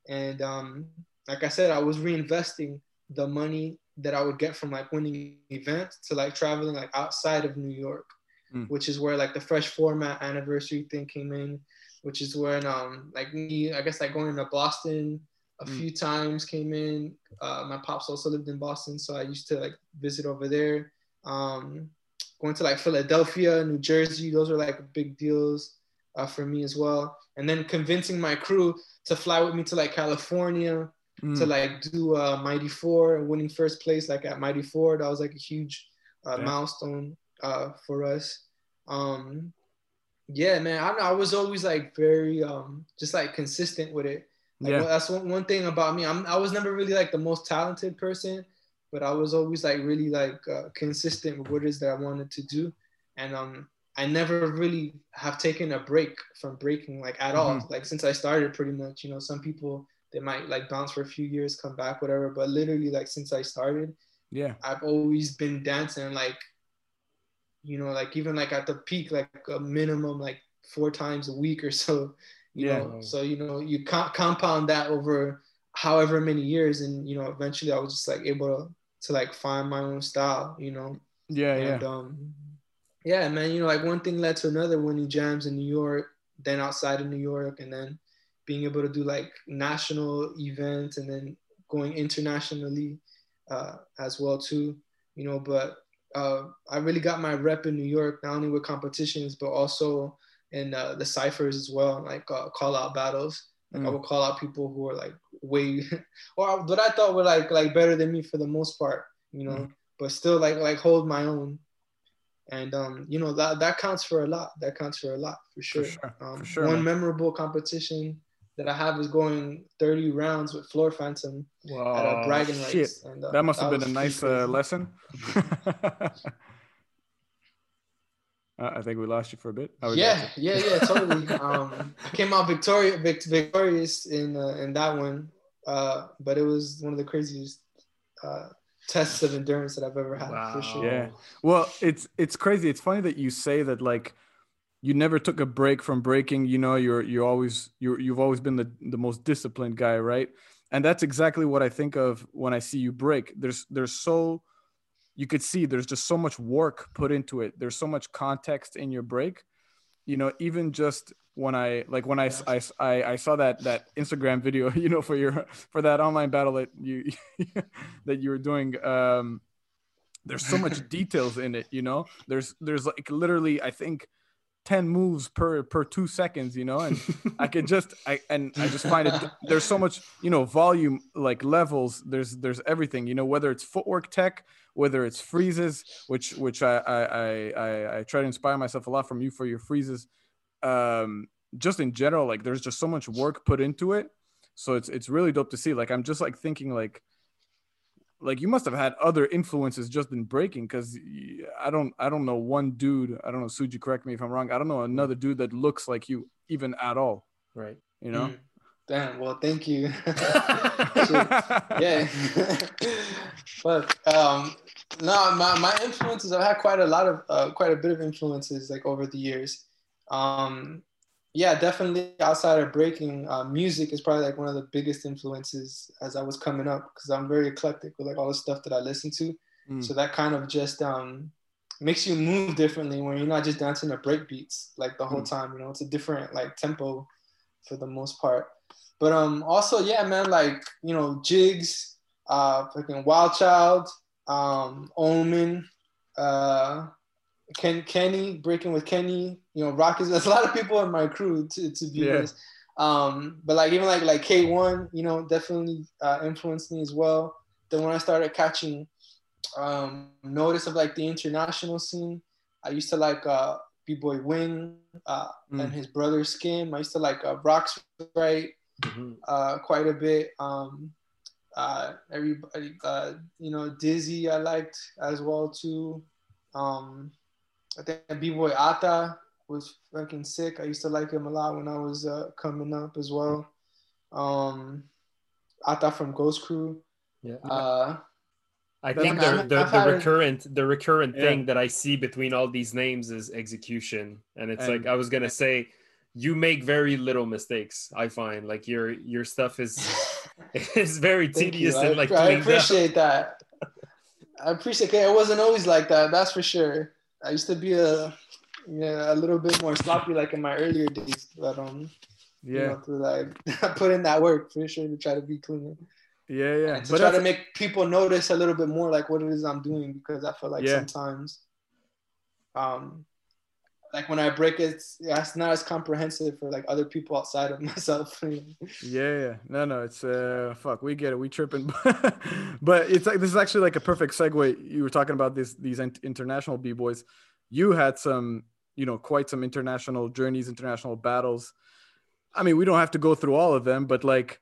And um, like I said, I was reinvesting the money that I would get from like winning events to like traveling like outside of New York, mm. which is where like the fresh format anniversary thing came in which is when um like me, I guess like going to Boston a mm. few times came in. Uh, my pops also lived in Boston, so I used to like visit over there. Um, going to like Philadelphia, New Jersey, those were like big deals uh, for me as well. And then convincing my crew to fly with me to like California mm. to like do uh, Mighty Four, winning first place like at Mighty Four. That was like a huge uh, yeah. milestone uh, for us. Um, yeah, man, I, I was always like very um just like consistent with it. Like, yeah, that's one, one thing about me. I'm I was never really like the most talented person, but I was always like really like uh, consistent with what it is that I wanted to do, and um I never really have taken a break from breaking like at all. Mm-hmm. Like since I started, pretty much. You know, some people they might like bounce for a few years, come back, whatever. But literally, like since I started, yeah, I've always been dancing like you know, like even like at the peak, like a minimum like four times a week or so. You yeah. know, so you know, you compound that over however many years, and you know, eventually I was just like able to to like find my own style. You know. Yeah, and, yeah. Um, yeah, man. You know, like one thing led to another. Winning jams in New York, then outside of New York, and then being able to do like national events, and then going internationally uh, as well too. You know, but uh, I really got my rep in New York, not only with competitions, but also in uh, the ciphers as well, like uh, call out battles. Like mm. I would call out people who are like way, (laughs) or what I thought were like like better than me for the most part, you know, mm. but still like like hold my own. And um, you know that that counts for a lot. That counts for a lot for sure. For sure. Um, for sure one memorable competition that I have is going 30 rounds with Floor Phantom at a bragging shit. rights. And, uh, that must have been a nice uh, lesson. (laughs) Uh, I think we lost you for a bit. Yeah, yeah, yeah, totally. (laughs) um, I came out victorious, victorious in uh, in that one, uh, but it was one of the craziest uh, tests of endurance that I've ever had Wow. for sure. Yeah. Well, it's it's crazy. It's funny that you say that like you never took a break from breaking. You know, you're you're always you you've always been the the most disciplined guy, right? And that's exactly what I think of when I see you break. There's there's so you could see there's just so much work put into it. There's so much context in your break. You know, even just when I like when I I, I, I saw that that Instagram video, (laughs) you know, for your for that online battle that you (laughs) that you were doing. Um, there's so much (laughs) details in it you know there's there's like literally i think 10 moves per per two seconds you know and i could just (laughs) i and i just find it there's so much you know volume like levels there's there's everything you know whether it's footwork tech whether it's freezes which which i i i i, I try to inspire myself a lot from you for your freezes. Um just in general like there's just so much work put into it. So it's it's really dope to see like i'm just like thinking like like you must have had other influences just in breaking because I don't I don't know one dude I don't know Suji correct me if I'm wrong I don't know another dude that looks like you even at all Right. you know Mm. Damn. Well, thank you. (laughs) (laughs) Yeah. (laughs) but um, no, my, my influences. I've had quite a lot of uh, quite a bit of influences like over the years. Um, yeah, definitely outside of breaking, uh, music is probably like one of the biggest influences as I was coming up because I'm very eclectic with like all the stuff that I listen to. Mm. So that kind of just um, makes you move differently when you're not just dancing to break beats like the whole Mm. time. You know, it's a different like tempo for the most part. But um, also, yeah, man, like you know, Jigs, uh, fucking Wild Child, um, Omen, uh, Ken, Kenny, breaking with Kenny, you know, Rockets. (laughs) There's a lot of people in my crew to, to be Yeah. honest. Um, but like even like like K1, you know, definitely uh, influenced me as well. Then when I started catching um, notice of like the international scene, I used to like uh, B-Boy Wing uh, Mm. and his brother Skim. I used to like uh, Rocks right Mhm. uh, quite a bit. Um, uh, everybody, uh, you know, Dyzee I liked as well too. Um, I think B-Boy Ata was fucking sick. I used to like him a lot when I was uh, coming up as well. Um, Ata from Ghost Crew. Yeah. Uh, I think the the, the had a- recurrent the recurrent Yeah. thing that I see between all these names is execution, and it's And- like I was gonna say, you make very little mistakes. I find like your your stuff is (laughs) is very tedious you. I, and like I cleaned up. appreciate that. I appreciate it. It wasn't always like that. That's for sure. I used to be a yeah a little bit more sloppy like in my earlier days, but um you yeah. know, to like (laughs) put in that work for sure to try to be clean yeah yeah. And to but try to make people notice a little bit more like what it is I'm doing because I feel like Yeah. sometimes um like when I break it, it's, not as comprehensive for like other people outside of (laughs) myself. yeah no no it's uh fuck we get it. We tripping. (laughs) But it's like this is actually like a perfect segue. You were talking about this these international b-boys. You had some you know quite some international journeys international battles. I mean we don't have to go through all of them but like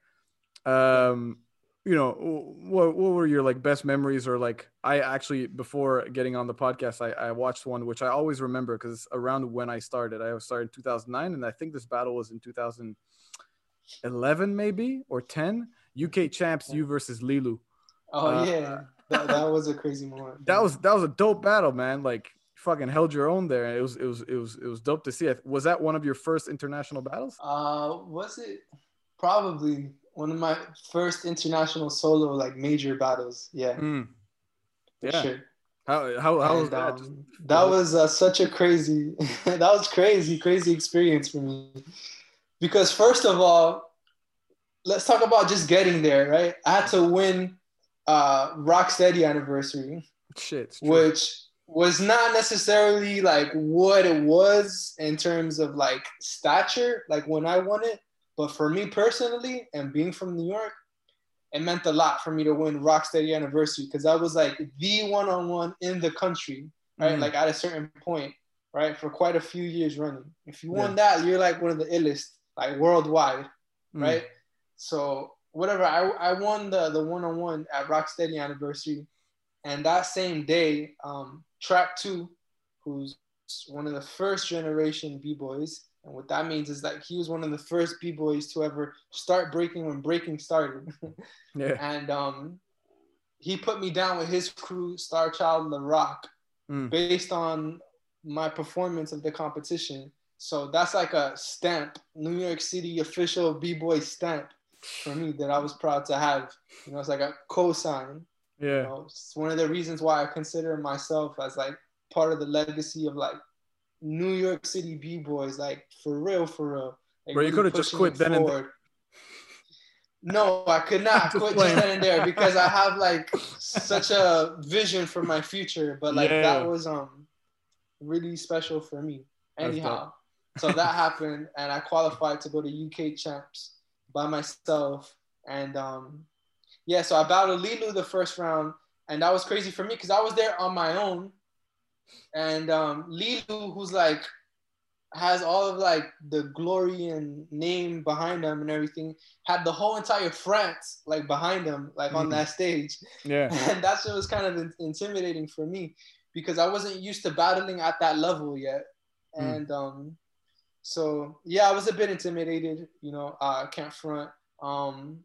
um you know what, what were your like best memories or like i actually before getting on the podcast i, I watched one which i always remember because around when i started. I started in 2009 and i think this battle was in 2011 maybe or 10 uk champs you versus Lilou. Oh Uh, yeah, that, that was a crazy moment. (laughs) that was that was a dope battle man. Like fucking held your own there. And it was it was it was it was dope to see. It was that one of your first international battles? Uh, was it? Probably one of my first international solo like major battles? Yeah, Mm. yeah. sure. how how, how was that um, that was uh, such a crazy, (laughs) that was crazy, crazy experience for me. Because first of all, let's talk about just getting there, right? I had to win uh, Rocksteady anniversary, shit which was not necessarily like what it was in terms of like stature, like when I won it. But for me personally, and being from New York, it meant a lot for me to win Rocksteady anniversary because I was like the one-on-one in the country, right? Mm. Like at a certain point, right? For quite a few years running. If you won that, you're like one of the illest, like worldwide. Mm. right? So whatever, I I won the the one on one at Rocksteady anniversary, and that same day, um, Trac 2, who's one of the first generation b boys, and what that means is that he was one of the first b boys to ever start breaking when breaking started, (laughs) Yeah. and um, he put me down with his crew, Star Child, La Rock, Mm. based on my performance of the competition. So that's like a stamp, New York City official b-boy stamp for me that I was proud to have. You know, it's like a cosign. You Yeah. know, it's one of the reasons why I consider myself as like part of the legacy of like New York City b-boys, like for real, for real. Like, Bro, you coulda just quit it then and there. No, I could not (laughs) quit playing. just then and there because I have like (laughs) such a vision for my future. But like Yeah. that was um really special for me. Anyhow, so that happened, and I qualified to go to UK champs by myself. And um yeah, so I battled Lilou the first round, and that was crazy for me because I was there on my own. And um Lilou, who's like has all of like the glory and name behind him and everything, had the whole entire France like behind him, like on Mhm. that stage. Yeah. (laughs) And that's shit was kind of in- intimidating for me because I wasn't used to battling at that level yet. Mm. And um, so yeah, I was a bit intimidated, you know, uh, I can't front. Um,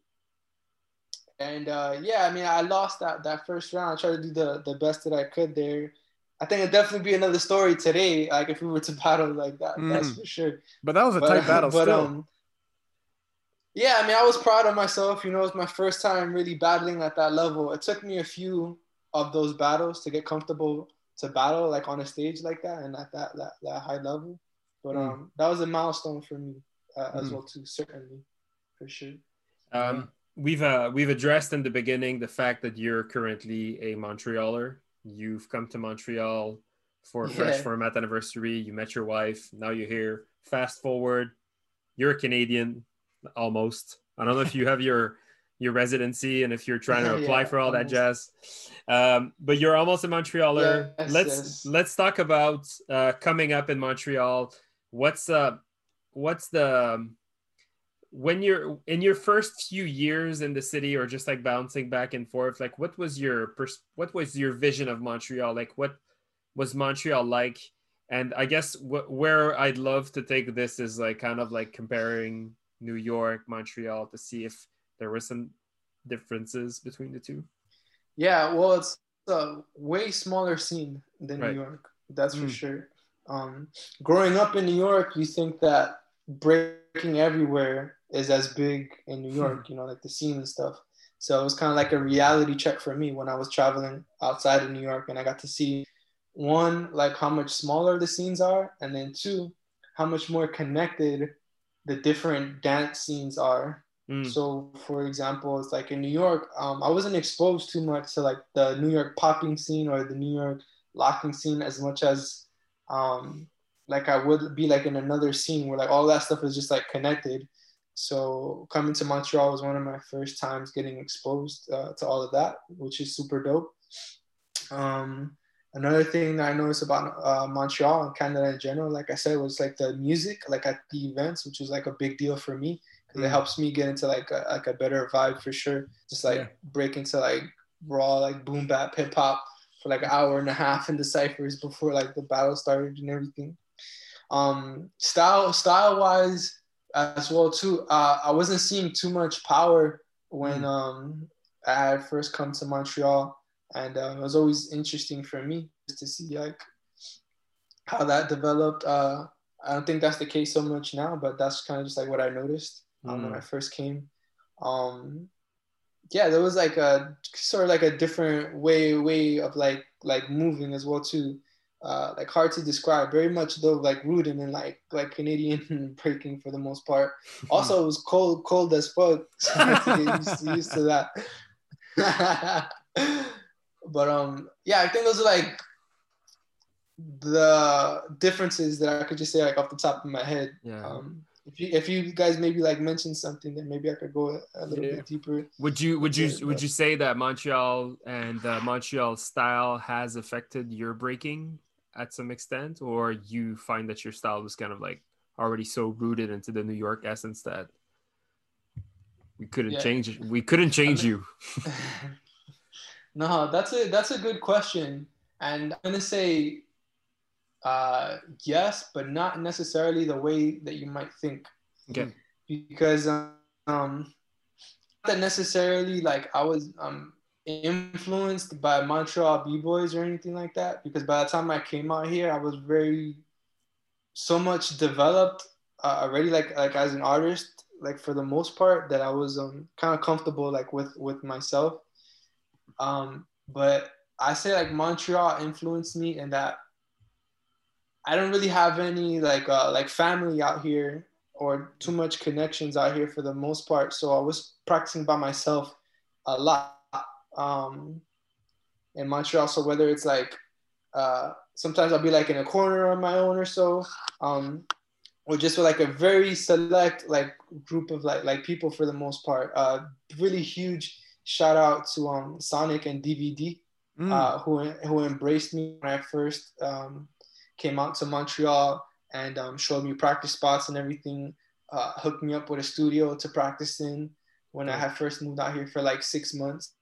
and uh, yeah, I mean, I lost that that first round. I tried to do the the best that I could there. I think it'd definitely be another story today, like if we were to (laughs) battle like that. That's Mm. for sure. But that was a But, tight battle (laughs) but still. um, yeah, I mean, I was proud of myself. You know, it was my first time really battling at that level. It took me a few of those battles to get comfortable to battle like on a stage like that and at that that, that high level. But Mm. um, that was a milestone for me uh, as Mm. well too, certainly, for sure. Um, we've uh, we've addressed in the beginning the fact that you're currently a Montrealer. You've come to Montreal for Fresh Yeah. Format anniversary. You met your wife. Now you're here. Fast forward, you're a Canadian, almost. I don't know if you have your (laughs) your residency and if you're trying to apply Yeah, for all that jazz. Um, but you're almost a Montrealer. Yes, let's yes. let's talk about uh, coming up in Montreal. What's uh what's the um, when you're in your first few years in the city or just like bouncing back and forth like what was your pers- what was your vision of montreal like what was montreal like and i guess wh- where i'd love to take this is like kind of like comparing new york montreal to see if there were some differences between the two Yeah, well, it's a way smaller scene than Right. New York. That's for Mm. sure. Um, growing up in New York, you think that breaking everywhere is as big in New York, you know, like the scene and stuff. So it was kind of like a reality check for me when I was traveling outside of New York and I got to see one, like how much smaller the scenes are, and then two, how much more connected the different dance scenes are Mm. so, for example, it's like in New York, um, I wasn't exposed too much to like the New York popping scene or the New York locking scene as much as um, like I would be like in another scene where like all that stuff is just like connected. So coming to Montreal was one of my first times getting exposed uh, to all of that, which is super dope. Um, another thing that I noticed about uh, Montreal and Canada in general, like I said, was like the music, like at the events, which was like a big deal for me because it Mm. helps me get into like a, like a better vibe for sure. Just like Yeah. break into like raw like boom bap hip hop for like an hour and a half in the ciphers before like the battle started and everything. Um, style style wise as well too. Uh, I wasn't seeing too much power when Mm. um I had first come to Montreal, and uh, it was always interesting for me just to see like how that developed. Uh, I don't think that's the case so much now, but that's kind of just like what I noticed um, when I first came. Um, yeah, there was like a sort of like a different way way of like like moving as well too. Uh, like hard to describe. Very much though like rooted in like like Canadian (laughs) breaking for the most part. Also, it was cold cold as fuck. (laughs) So I had to get used to, used to that. (laughs) but um, yeah, I think those are like the differences that I could just say like off the top of my head. yeah Um, if you if you guys maybe like mention something, then maybe I could go a little Yeah. bit deeper. Would you would you would you say that Montreal and uh, Montreal style has affected your breaking at some extent, or you find that your style was kind of like already so rooted into the New York essence that we couldn't Yeah. change it. We couldn't change you. (laughs) no, that's a that's a good question, and I'm gonna say uh, yes, but not necessarily the way that you might think. Okay. because um, um not that necessarily like I was um influenced by Montreal b boys or anything like that. Because by the time I came out here, I was very so much developed uh, already, like like as an artist, like for the most part, that I was um kind of comfortable like with with myself. Um, but I say like Montreal influenced me in that I don't really have any like uh, like family out here or too much connections out here for the most part. So I was practicing by myself a lot um, in Montreal. So whether it's like uh, sometimes I'll be like in a corner on my own or so, um, or just with like a very select like group of like like people for the most part. Uh, really huge shout out to um, Sonic and DVD Mm. uh, who who embraced me when I first um, came out to Montreal and um, showed me practice spots and everything. Uh, hooked me up with a studio to practice in when I had first moved out here for like six months.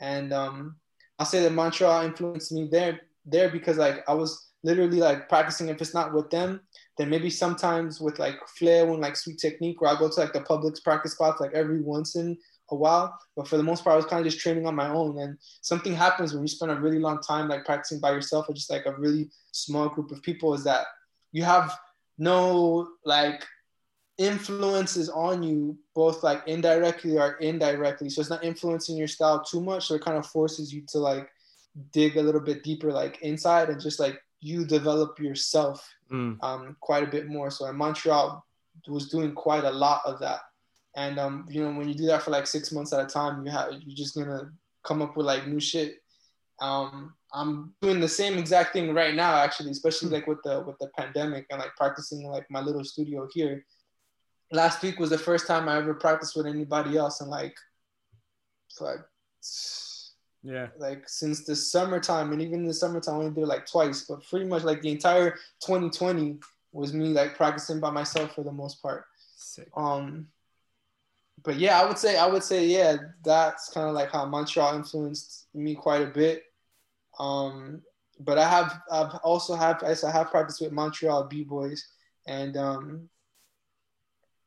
And um, I'll say that Montreal influenced me there there because like I was literally like practicing. If it's not with them, then maybe sometimes with like Flair and like Sweet Technique, where I go to like the public's practice spots like every once in a while. But for the most part, I was kind of just training on my own. And something happens when you spend a really long time like practicing by yourself or just like a really small group of people is that you have no like influences on you both like indirectly or indirectly so it's not influencing your style too much so it kind of forces you to like dig a little bit deeper like inside and just like you develop yourself Mm. um, quite a bit more. So in Montreal was doing quite a lot of that. And um, you know, when you do that for like six months at a time, you have you're just gonna come up with like new shit. Um, I'm doing the same exact thing right now, actually, especially like with the with the pandemic and like practicing like my little studio here. Last week was the first time I ever practiced with anybody else, and like, like Yeah. like since the summertime and even in the summertime I only did it like twice but pretty much like the entire 2020 was me like practicing by myself for the most part Sick. um but yeah i would say i would say yeah that's kind of like how montreal influenced me quite a bit um but i have i've also have i have practiced with montreal b-boys and um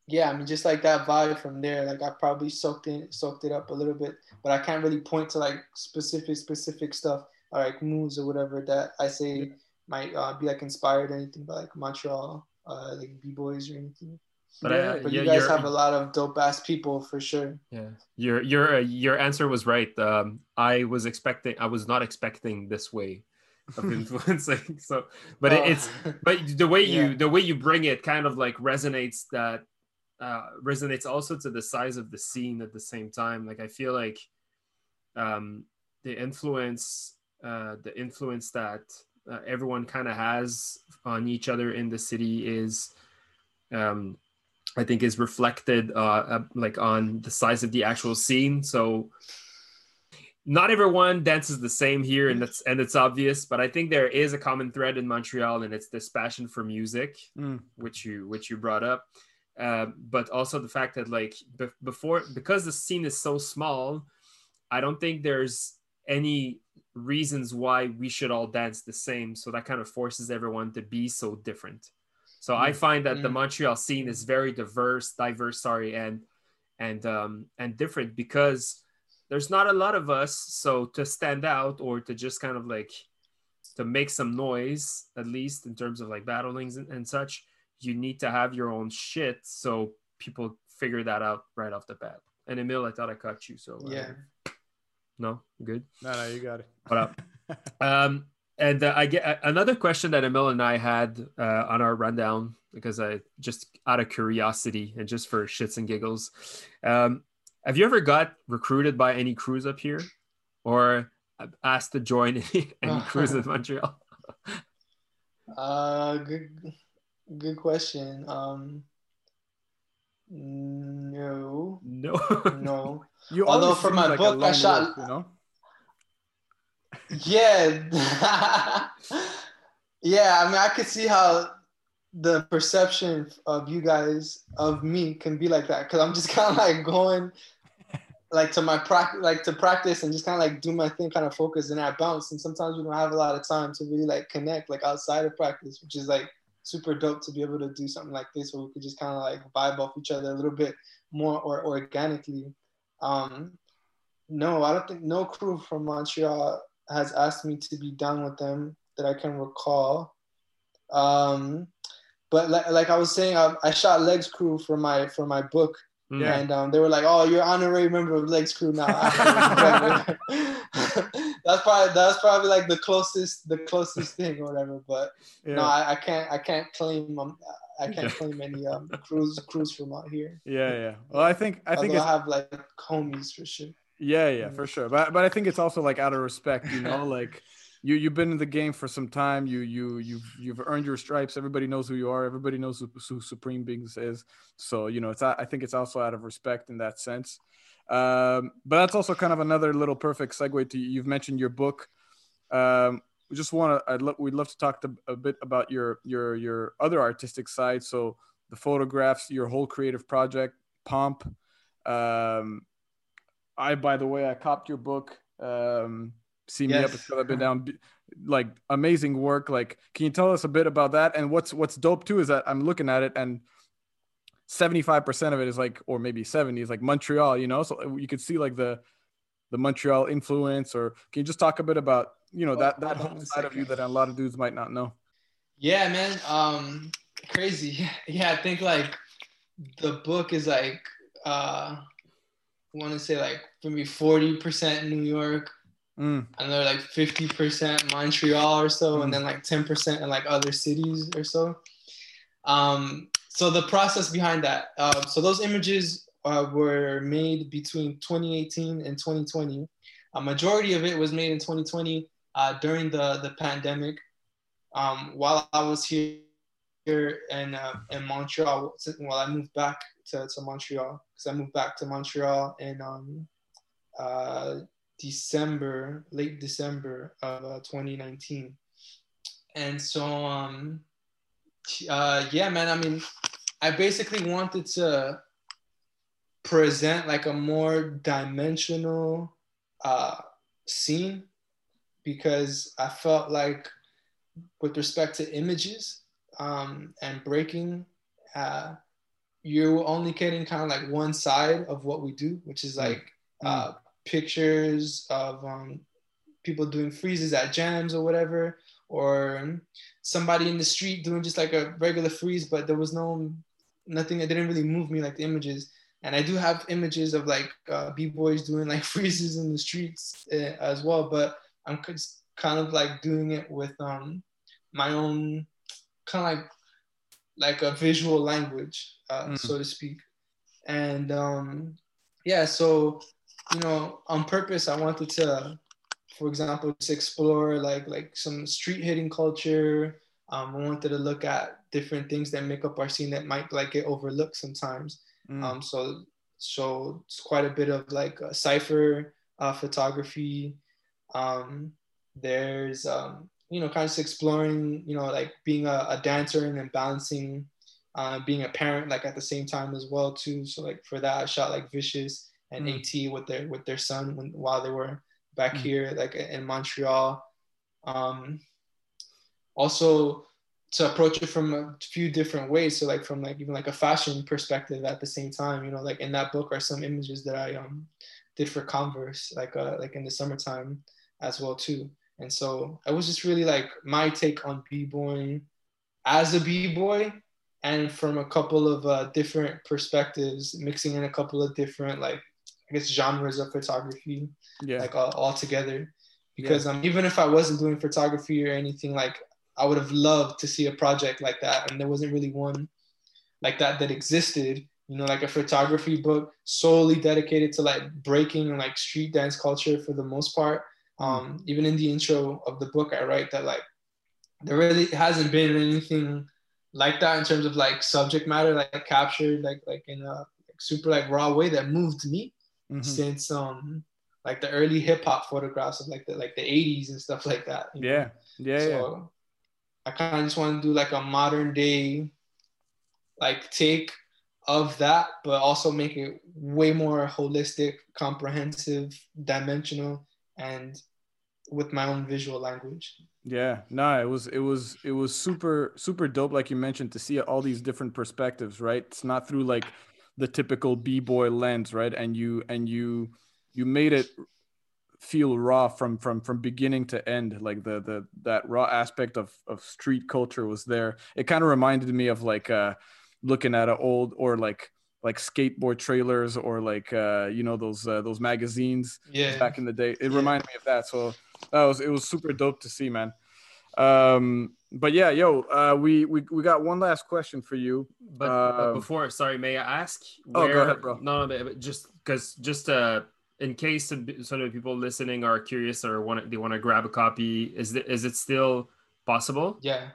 yeah i mean just like that vibe from there like i probably soaked in soaked it up a little bit but i can't really point to like specific specific stuff or like moves or whatever that i say might uh, be like inspired or anything by like montreal uh like b-boys or anything But Yeah, I, but yeah, you guys have a lot of dope ass people for sure. Yeah, your your uh, your answer was right. Um, I was expecting, I was not expecting this way of (laughs) influencing. (laughs) so, but it, Oh. it's but the way you Yeah. the way you bring it kind of like resonates that uh, resonates also to the size of the scene at the same time. Like I feel like um, the influence uh, the influence that uh, everyone kind of has on each other in the city is um, I think is reflected uh, uh, like on the size of the actual scene. So not everyone dances the same here, and that's and it's obvious. But I think there is a common thread in Montreal, and it's this passion for music, Mm. which you which you brought up. Uh, but also the fact that like be- before because the scene is so small, I don't think there's any reasons why we should all dance the same. So that kind of forces everyone to be so different. So I find that the Mm. Montreal scene is very diverse, diverse, sorry, and and um and different because there's not a lot of us. So to stand out or to just kind of like to make some noise, at least in terms of like battlings and, and such, you need to have your own shit so people figure that out right off the bat. And Emil, I thought I caught you, so uh, Yeah. no, good. No, no, you got it. What up? (laughs) Um, and uh, I get uh, another question that Emil and I had uh, on our rundown because I just out of curiosity and just for shits and giggles. Um, have you ever got recruited by any crews up here, or asked to join any, (laughs) any crews in (laughs) Montreal? Uh, good, good question. Um, no, No. no. (laughs) You Although for my like book, I shot- wolf, you know. (laughs) Yeah, (laughs) yeah. I mean, I could see how the perception of you guys of me can be like that because I'm just kind of like going like to my practice, like to practice and just kind of like do my thing, kind of focus and I bounce. And sometimes we don't have a lot of time to really like connect like outside of practice, which is like super dope to be able to do something like this where we could just kind of like vibe off each other a little bit more or organically. Um, no, I don't think no crew from Montreal has asked me to be done with them that I can recall. Um, but like, like I was saying, I, I shot Legs Crew for my for my book, yeah. and um, they were like, "Oh, you're honorary member of Legs Crew now." (laughs) (laughs) that's probably that's probably like the closest the closest thing or whatever. But yeah. no, I, I, can't I can't claim um, I can't claim any um (laughs) crews crews from out here. Yeah, yeah. Well, I think I think I have like homies for sure. Yeah, yeah, for sure. But but I think it's also like out of respect, you know, like you you've been in the game for some time. You you you've you've earned your stripes. Everybody knows who you are. Everybody knows who, who Supreme Beings is. So you know, it's I think it's also out of respect in that sense. Um, but that's also kind of another little perfect segue to you've mentioned your book. Um, we just want to I'd lo- we'd love to talk to, a bit about your your your other artistic side. So the photographs, your whole creative project, Pomp. Um, I by the way, I copped your book. Um, see me yes. up because I've been down. Like amazing work. Like, can you tell us a bit about that? And what's what's dope too is that I'm looking at it and 75% of it is like, or maybe 70 is like Montreal, you know? So you could see like the the Montreal influence, or can you just talk a bit about, you know, that that whole side of you that a lot of dudes might not know? Yeah, man. Um crazy. (laughs) Yeah, I think like the book is like uh I want to say like for me 40% New York, Mm. Another like 50% Montreal or so, mm. and then like 10% in like other cities or so. Um, so the process behind that. Uh, so those images uh, were made between 2018 and 2020. A majority of it was made in 2020 uh, during the, the pandemic. Um, while I was here in, uh, in Montreal, while I moved back to, to Montreal, because I moved back to Montreal in um, uh, December, late December of uh, 2019. And so, um, uh, yeah, man, I mean, I basically wanted to present like a more dimensional uh, scene because I felt like, with respect to images um, and breaking, uh, you're only getting kind of like one side of what we do, which is like uh, pictures of um, people doing freezes at jams or whatever, or somebody in the street doing just like a regular freeze, but there was no nothing that didn't really move me like the images. And I do have images of like uh, b-boys doing like (laughs) freezes in the streets uh, as well, but I'm kind of like doing it with um, my own kind of like like a visual language, uh, mm-hmm. so to speak. And um, yeah, so you know, on purpose, I wanted to, for example, just explore like like some street hitting culture. Um, I wanted to look at different things that make up our scene that might like get overlooked sometimes. Mm. Um, so so it's quite a bit of like uh, cipher uh, photography. Um, there's um, you know kind of exploring you know like being a, a dancer and then balancing uh, being a parent like at the same time as well too. So like for that I shot like Vicious and mm. AT with their with their son when, while they were back mm. here, like in Montreal. Um, also to approach it from a few different ways. So like from like even like a fashion perspective at the same time, you know, like in that book are some images that I um did for Converse, like uh like in the summertime as well too. And so it was just really like my take on b-boying as a b-boy and from a couple of uh, different perspectives, mixing in a couple of different like I guess genres of photography, yeah, like all, all together. Because yeah. um, even if I wasn't doing photography or anything, like I would have loved to see a project like that, and there wasn't really one like that that existed. You know, like a photography book solely dedicated to like breaking and like street dance culture for the most part. Hmm. Um, even in the intro of the book, I write that like there really hasn't been anything like that in terms of like subject matter like captured like like in a like, super like raw way that moved me mm-hmm. since um like the early hip hop photographs of like the like the 80s and stuff like that. Yeah. yeah. So, I kind of just want to do like a modern day like take of that, but also make it way more holistic, comprehensive, dimensional, and with my own visual language. Yeah, no, it was it was it was super super dope, like you mentioned, to see all these different perspectives. Right, it's not through like the typical b boy lens, right? And you and you you made it feel raw from from from beginning to end. Like the the that raw aspect of of street culture was there. It kind of reminded me of like uh looking at an old or like like skateboard trailers or like uh you know those uh, those magazines yeah. back in the day. It Yeah. reminded me of that. So that was it was super dope to see man. Um but yeah yo uh we we, we got one last question for you But, but Um, before, sorry, may I ask? Oh, go ahead, bro. No, no, but- but just because, just uh, in case some some of the people listening are curious or want they want to grab a copy, is it is it still possible? Yeah.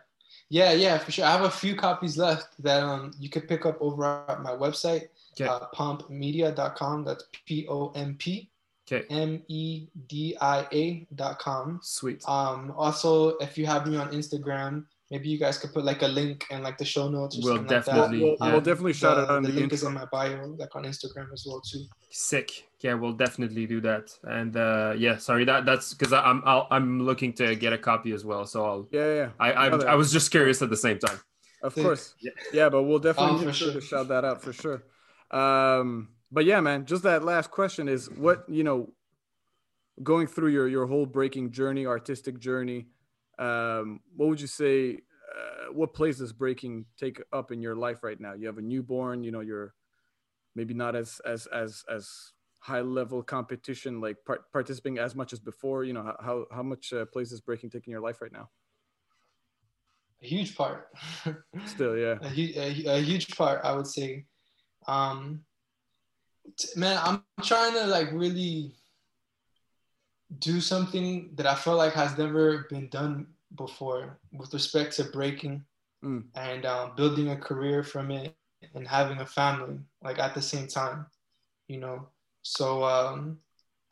Yeah, yeah, for sure. I have a few copies left that um you could pick up over at my website, Okay. uh, pompmedia.com. That's P O M P Okay, M E D I A dot com. sweet. Um, also, if you have me on Instagram, maybe you guys could put like a link in like the show notes or We'll something like that. definitely- we'll, yeah. we'll definitely shout the, it out on the the, link is intro. in my bio, like on Instagram as well too. Sick. Yeah, we'll definitely do that. And uh, yeah, sorry that that's because I'm I'll, I'm looking to get a copy as well. So I'll yeah yeah I I, I was just curious at the same time. Of Sick. course. Yeah. Yeah. but we'll definitely make for sure to sure. shout that out for sure. Um, but yeah, man, just that last question is what, you know, going through your your whole breaking journey, artistic journey, um, what would you say uh, what place does breaking take up in your life right now? You have a newborn, you know, you're maybe not as as as as high level competition like par- participating as much as before, you know, how how, much uh, place does breaking take in your life right now? A huge part. (laughs) Still, yeah. a, hu- a, a huge part i would say um man i'm trying to like really do something that i feel like has never been done before with respect to breaking Mm. and um, building a career from it and having a family like at the same time you know so um,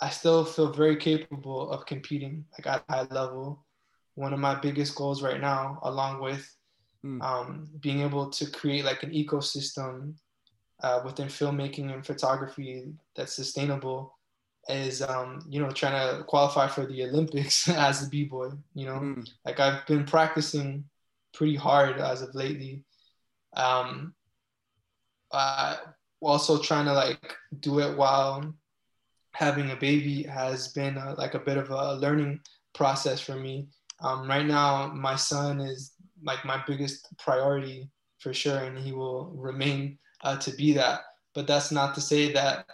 i still feel very capable of competing like at a high level one of my biggest goals right now along with Mm. um, being able to create like an ecosystem uh, within filmmaking and photography that's sustainable is um, you know trying to qualify for the olympics (laughs) as a b-boy you know? Mm. like i've been practicing pretty hard as of lately. Um, uh, also trying to like do it while having a baby has been uh like a bit of a learning process for me. Um, right now my son is like my biggest priority for sure and he will remain uh, to be that but that's not to say that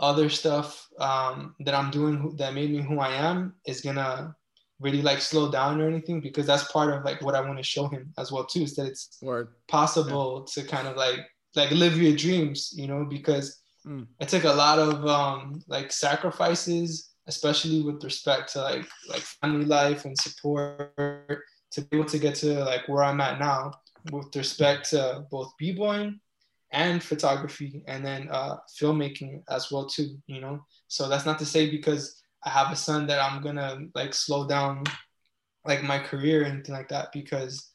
other stuff um, that i'm doing who- that made me who i am is gonna really like slow down or anything because that's part of like what i want to show him as well too is that it's Word. possible to kind of like like live your dreams you know because Mm. it took a lot of um like sacrifices especially with respect to like like family life and support to be able to get to like where i'm at now with respect to both b-boying and photography and then uh filmmaking as well too you know so that's not to say because i have a son that i'm gonna like slow down like my career or anything like that because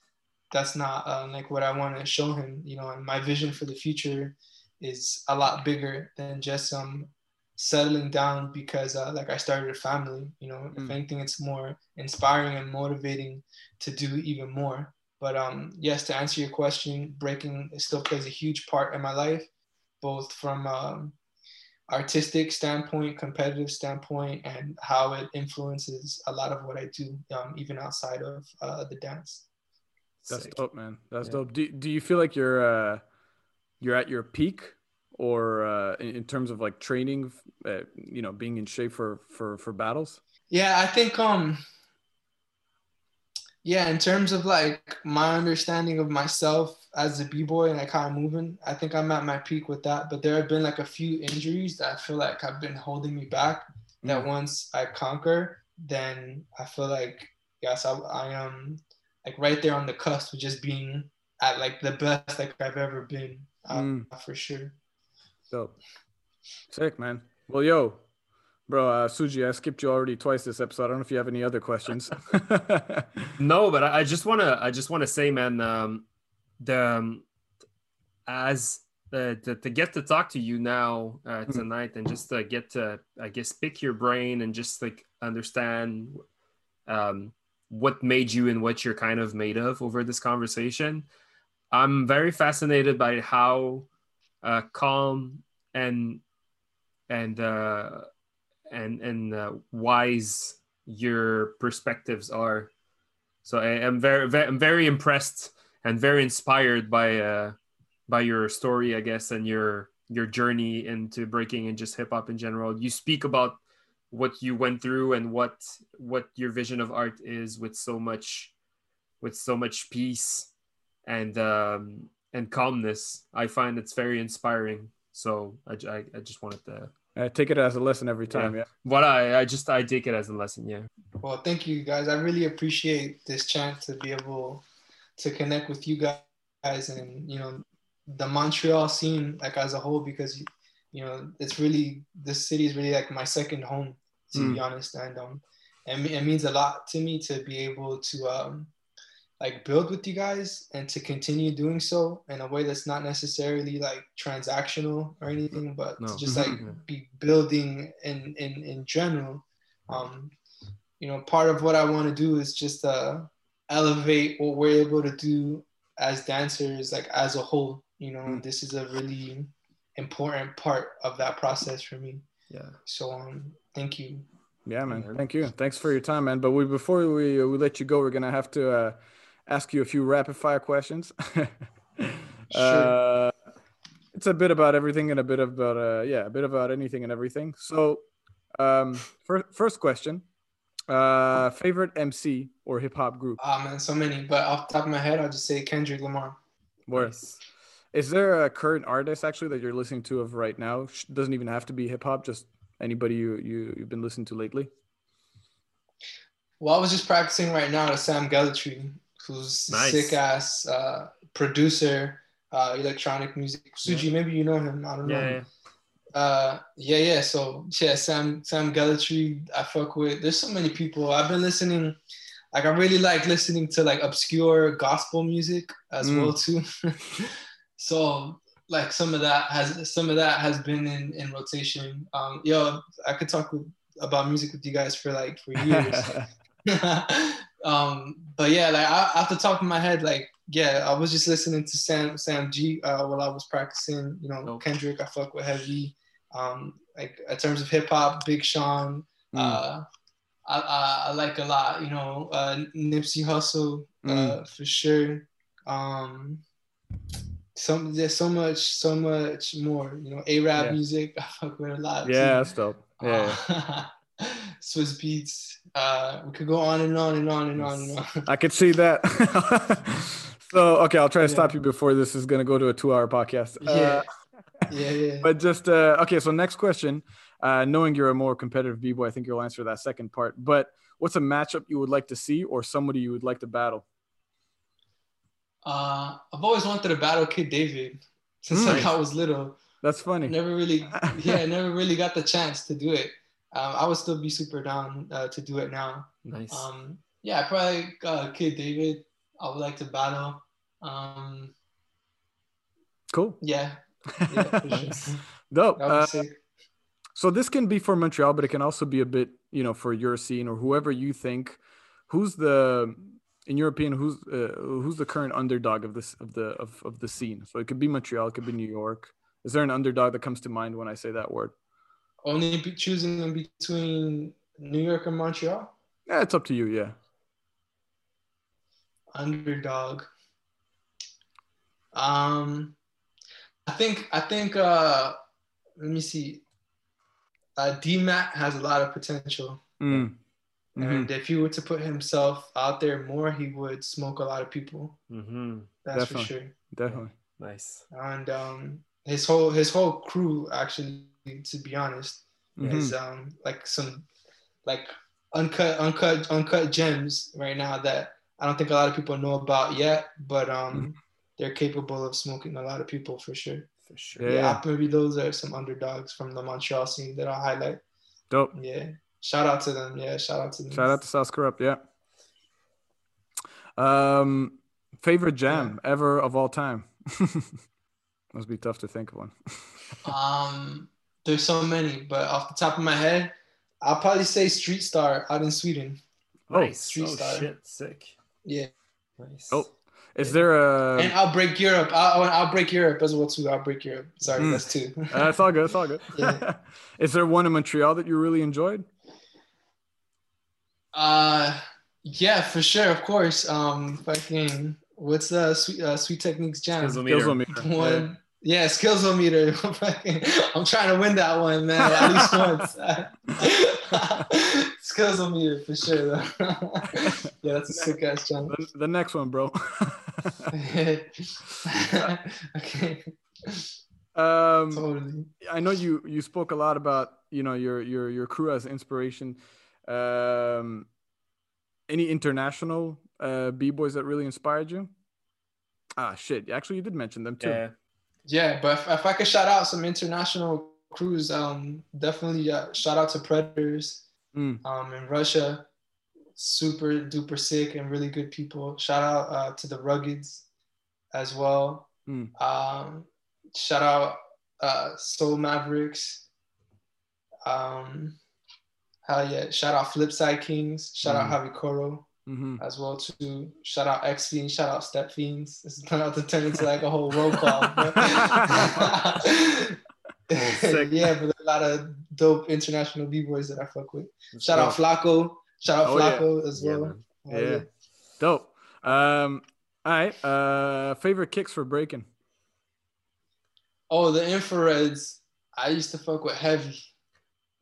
that's not uh, like what I want to show him, you know. And my vision for the future is a lot bigger than just um settling down because uh, like I started a family, you know. If Mm. anything, it's more inspiring and motivating to do even more. But um, yes, to answer your question, breaking still plays a huge part in my life, both from um, artistic standpoint, competitive standpoint, and how it influences a lot of what I do, um, even outside of uh, the dance. That's Sick. dope, man. That's Yeah. dope. Do, do you feel like you're uh you're at your peak or uh in, in terms of like training, uh, you know, being in shape for for for battles? Yeah, I think um yeah, in terms of like my understanding of myself as a b-boy and like how I'm moving, I think I'm at my peak with that. But there have been like a few injuries that I feel like have been holding me back. That Mm. once I conquer, then I feel like yes, I, I am like right there on the cusp of just being at like the best like I've ever been uh, Mm. for sure. Dope. Sick, man. Well, yo, Bro, uh, Suji, I skipped you already twice this episode. I don't know if you have any other questions. (laughs) (laughs) no, but I, I just wanna I just wanna say, man, um, the um, as uh, to, to get to talk to you now uh, Hmm. tonight and just to get to I guess pick your brain and just like understand um, what made you and what you're kind of made of over this conversation. I'm very fascinated by how uh, calm and and uh, and and uh, wise your perspectives are. So I am very, very I'm very impressed and very inspired by uh, by your story, I guess, and your your journey into breaking and just hip hop in general. You speak about what you went through and what what your vision of art is with so much with so much peace and um, and calmness. I find it's very inspiring. So I, I, I just wanted to I take it as a lesson every time. Yeah. what I I just I take it as a lesson. Yeah. Well, thank you guys. I really appreciate this chance to be able to connect with you guys and you know the Montreal scene like as a whole because you know it's really this city is really like my second home to be honest and um and it means a lot to me to be able to um like build with you guys and to continue doing so in a way that's not necessarily like transactional or anything but No. to just like Mhm. be building in in in general um you know part of what i want to do is just uh elevate what we're able to do as dancers like as a whole you know Mm. this is a really important part of that process for me Yeah. so um thank you Yeah, man. man. Thank you. Thanks for your time, man. But we before we we let you go, we're gonna have to uh, ask you a few rapid fire questions. (laughs) uh, it's a bit about everything and a bit about uh, yeah, a bit about anything and everything. So, um, first first question: uh, favorite MC or hip hop group? ah man so many but off the top of my head i'll just say kendrick lamar Nice. is there a current artist actually that you're listening to of right now? Doesn't even have to be hip hop. Just anybody you you you've been listening to lately. Well, I was just practicing right now to Sam Gellaitry, who's Nice. sick ass uh, producer, uh, electronic music. Suji, maybe you know him. I don't know. Yeah. yeah. Uh, yeah, yeah. So yeah, Sam Sam Gellaitry, I fuck with. There's so many people. I've been listening. Like I really like listening to like obscure gospel music as Mm. well too. (laughs) so like some of that has some of that has been in in rotation. Um, yo, I could talk with, about music with you guys for like for years. (laughs) (laughs) um, but yeah, like I, off the top of my head, like yeah, I was just listening to Sam Sam G uh, while I was practicing. You know, Dope. Kendrick, I fuck with heavy. Um, like in terms of hip hop, Big Sean. Mm. Uh, I, I, I like a lot. You know, uh, Nipsey Hussle uh, for sure. Um, some there's so much, so much more. You know, Arab Yeah. music, (laughs) I fuck with a lot. too. yeah, that's dope. Yeah. yeah. (laughs) Swizz Beatz. Uh, we could go on and on and on and on and on. I could see that. (laughs) so okay, I'll try to Yeah. stop you before this is gonna go to a two-hour podcast. yeah, Uh, (laughs) yeah, yeah. but just uh, okay. So next question. Uh, knowing you're a more competitive b-boy, I think you'll answer that second part. But what's a matchup you would like to see, or somebody you would like to battle? Uh, I've always wanted to battle Kid David since like, (laughs) I was little. That's funny. Never really, yeah, never really got the chance to do it. Um, I would still be super down uh, to do it now. Nice. Um, yeah, probably uh, Kid David. I would like to battle. Um, Cool. yeah, (laughs) yeah. Dope. Uh, so this can be for Montreal, but it can also be a bit, you know, for your scene or whoever you think. Who's the, in opinion, who's uh, who's the current underdog of this of the of, of the scene? So it could be Montreal, it could be New York. Is there an underdog that comes to mind when I say that word? Only be choosing in between New York and Montreal. Yeah, it's up to you. Yeah. underdog. Um, I think I think uh, let me see. Uh, DMAT has a lot of potential, Mm. Mhm. and if he were to put himself out there more, he would smoke a lot of people. mm-hmm. That's Definitely. for sure. Definitely. Nice. And um, his whole his whole crew, actually, to be honest, Mhm. is um, like some like uncut uncut uncut gems right now that I don't think a lot of people know about yet, but um, they're capable of smoking a lot of people for sure. For sure. Yeah. Yeah, maybe those are some underdogs from the Montreal scene that I'll highlight. Dope. Yeah. Shout out to them. Yeah, shout out to them. Shout out to South Corrupt. Yeah. Um, favorite jam ever of all time. (laughs) Must be tough to think of one. (laughs) Um, there's so many, but off the top of my head, I'll probably say Street Star out in Sweden. Oh, Nice. Street oh Star. shit, sick. Yeah, Nice. Oh, is there a? and I'll break Europe. I'll, I'll break Europe as well too. I'll break Europe. Sorry, Mm. that's two. Uh, it's all good. It's all good. (laughs) Yeah. (laughs) is there one in Montreal that you really enjoyed? Uh, yeah, for sure, of course. Um, fucking, what's the sweet uh, Sweet Techniques Jam? Skills Skills meter. Meter. One, yeah, skillsometer. I'm trying to win that one, man. At least once. (laughs) skillsometer for sure. Though. (laughs) yeah, that's a sick ass jam. The, the next one, bro. (laughs) okay, um, totally. I know you you spoke a lot about you know your your your crew as inspiration. Um, any international uh, b boys that really inspired you? Ah, shit. Actually, you did mention them too. Yeah. Yeah, but if, if I could shout out some international crews, um, definitely uh, shout out to Predators. Mm. um, in Russia. Super duper sick and really good people. Shout out uh, to the Ruggeds as well. Mm. Um, shout out uh, Soul Mavericks. Um, hell yeah! Shout out Flipside Kings. Shout Mm. out Javi Coro hmm as well too. Shout out X Fiends. Shout out Step Fiends. This is about to turn into like a whole roll call. but- (laughs) (laughs) yeah, but a lot of dope international b boys that I fuck with. Let's Shout go. out Flaco, Shout out Oh, yeah. As well. man. Oh, Yeah. Dope. Um, all right. Uh, favorite kicks for breaking? Oh, the infrareds. I used to fuck with heavy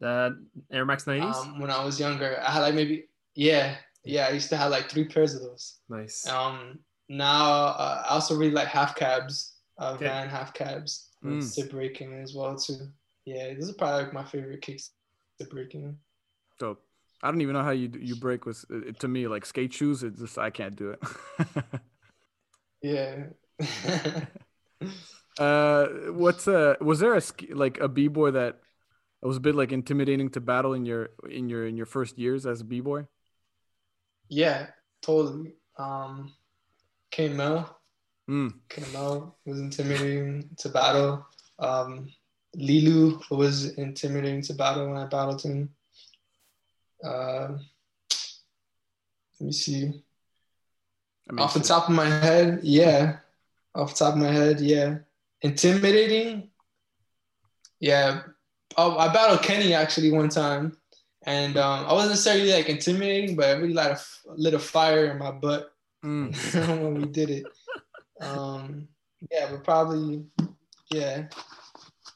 The Air Max 90s. um, when I was younger. I had like maybe yeah, yeah. I used to have like three pairs of those. nice. Um, now uh, I also really like half cabs, uh, Okay. van half cabs, Mm. to breaking as well too. Yeah, this is probably like my favorite kicks to breaking. Dope. I don't even know how you you break with. uh, To me, like skate shoes, it's just I can't do it. (laughs) Yeah. (laughs) uh, what's uh Was there a like a b boy that was a bit like intimidating to battle in your in your in your first years as a b boy? Yeah, totally. Um, K Mel. Mm. Kamel was intimidating to battle. Um, Lilou was intimidating to battle when I battled him. Uh, let me see. Off the shit. top of my head, yeah. Off the top of my head, yeah. Intimidating. Yeah. Oh, I battled Kenny actually one time, and um, I wasn't necessarily like intimidating, but I really lit a, lit a fire in my butt Mm. (laughs) when we did it. Um, yeah, but probably, yeah.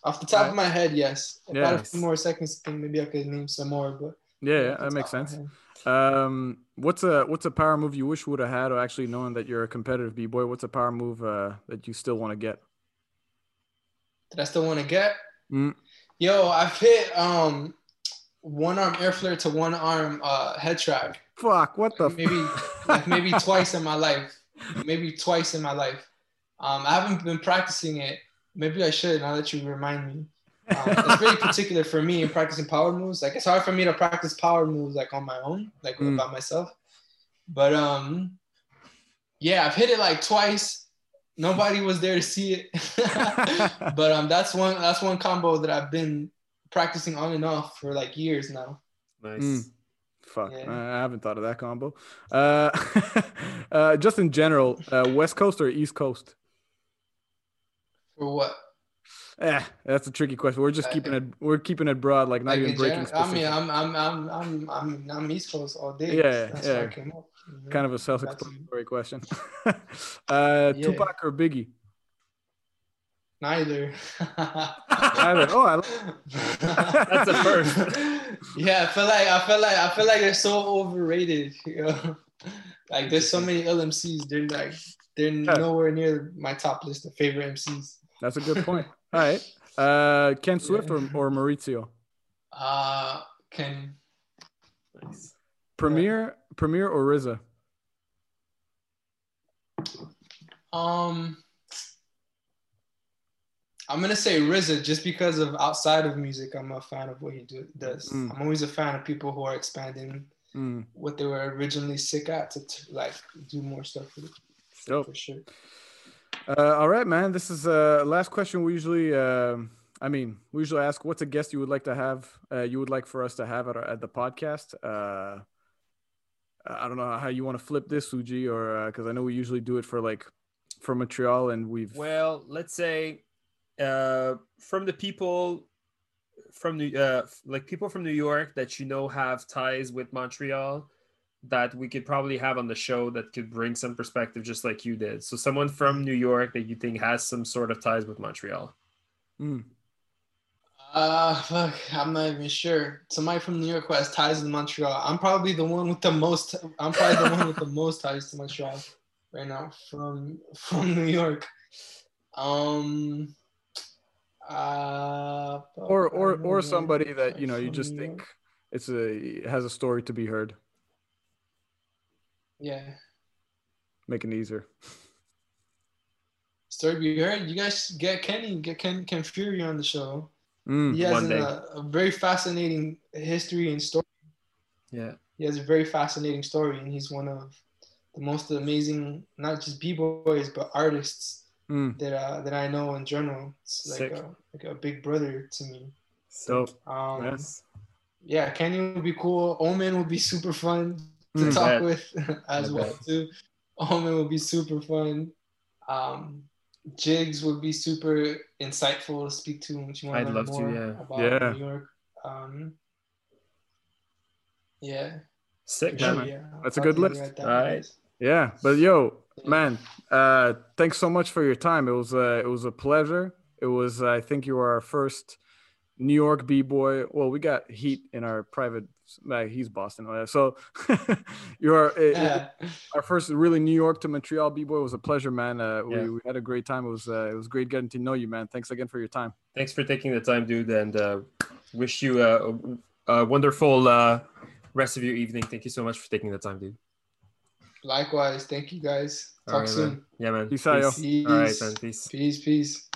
Off the top of my head, yes. If I had a few more seconds maybe I could name some more, but Yeah, yeah, that makes sense. Um, what's a what's a power move you wish would have had, or actually knowing that you're a competitive b boy, what's a power move uh, that you still want to get? Did I still want to get? Mm. Yo, I've hit um one arm air flare to one arm uh, head track. Fuck! What the? f- Maybe like maybe (laughs) twice in my life. Maybe twice in my life. Um, I haven't been practicing it. Maybe I should now that you remind me. Um, it's very (laughs) particular for me in practicing power moves. Like it's hard for me to practice power moves like on my own, like Mm. by myself. But um, yeah, I've hit it like twice. Nobody was there to see it. (laughs) but um, that's one that's one combo that I've been practicing on and off for like years now. Nice. Mm. Fuck, Yeah. I haven't thought of that combo. Uh, (laughs) uh, just in general, uh, West Coast or East Coast? For what? Eh, that's a tricky question. We're just Uh, keeping it. We're keeping it broad, like not Like even breaking. general, I mean. I'm I'm I'm I'm I'm I'm East Coast all day. Yeah, that's yeah. why I came up. you know? kind of a self-explanatory question. (laughs) uh, Yeah. Tupac or Biggie? Neither. (laughs) Either. Oh, I like- (laughs) That's a first. yeah, I feel like I feel like I feel like they're so overrated. (laughs) You know, like there's so many LMCs. They're like they're nowhere near my top list of favorite MCs. that's a good point. All right. Uh, Ken Swift or, or Maurizio? Uh, can Nice. Premier, Premier or RZA? um, I'm gonna say RZA just because of outside of music. I'm a fan of what he do, does. Mm. I'm always a fan of people who are expanding Mm, what they were originally sick at to, to like do more stuff for, dope. for sure. Uh, all right, man. This is uh last question. We usually, um, I mean, we usually ask, what's a guest you would like to have? Uh, you would like for us to have at our, at the podcast? Uh, I don't know how you want to flip this, Suji, or because I know we usually do it for like for Montreal, and we've Well, let's say uh, from the people from New, uh, like people from New York that you know have ties with Montreal that we could probably have on the show that could bring some perspective just like you did. So someone from New York that you think has some sort of ties with Montreal. Mm, Uh, fuck, I'm not even sure. Somebody from New York who has ties in Montreal. I'm probably the one with the most. I'm probably the one with the most ties to Montreal right now from from New York. Um. Uh, or or or somebody that you know you just think it's a has a story to be heard. Yeah. Make it easier. Story you heard. You guys get Kenny, get Ken, Ken Fury on the show. Mm, He has one an, day. a, a very fascinating history and story. Yeah. He has a very fascinating story, and he's one of the most amazing, not just b boys, but artists mm, that uh, that I know in general. It's like Sick. a, like a big brother to me. So Um, Yes. Yeah, Kenny would be cool. Omen would be super fun to Mm. talk Bet. with (laughs) as well too. Omen would be super fun. Um, Jigs would be super insightful to speak to if you want I'd to learn love to, yeah. about Yeah. New York. Um, yeah, Sick. Sure, man. yeah. That's a good list. Alright. guys. Yeah, but yo. Man, uh, thanks so much for your time. It was uh, it was a pleasure. It was I think you were our first New York b boy. Well, we got Heat in our private. Uh, he's Boston, uh, so (laughs) you are it- it- (laughs) Yeah. our first really New York to Montreal b boy. It was a pleasure, man. Uh, Yeah. we, we had a great time. It was uh, it was great getting to know you, man. Thanks again for your time. Thanks for taking the time, dude, and uh, wish you a, a wonderful uh, rest of your evening. Thank you so much for taking the time, dude. Likewise, thank you guys. Talk All right, soon. man. Yeah, man. Peace out, yo. Peace. All right, man. Peace. Peace, peace.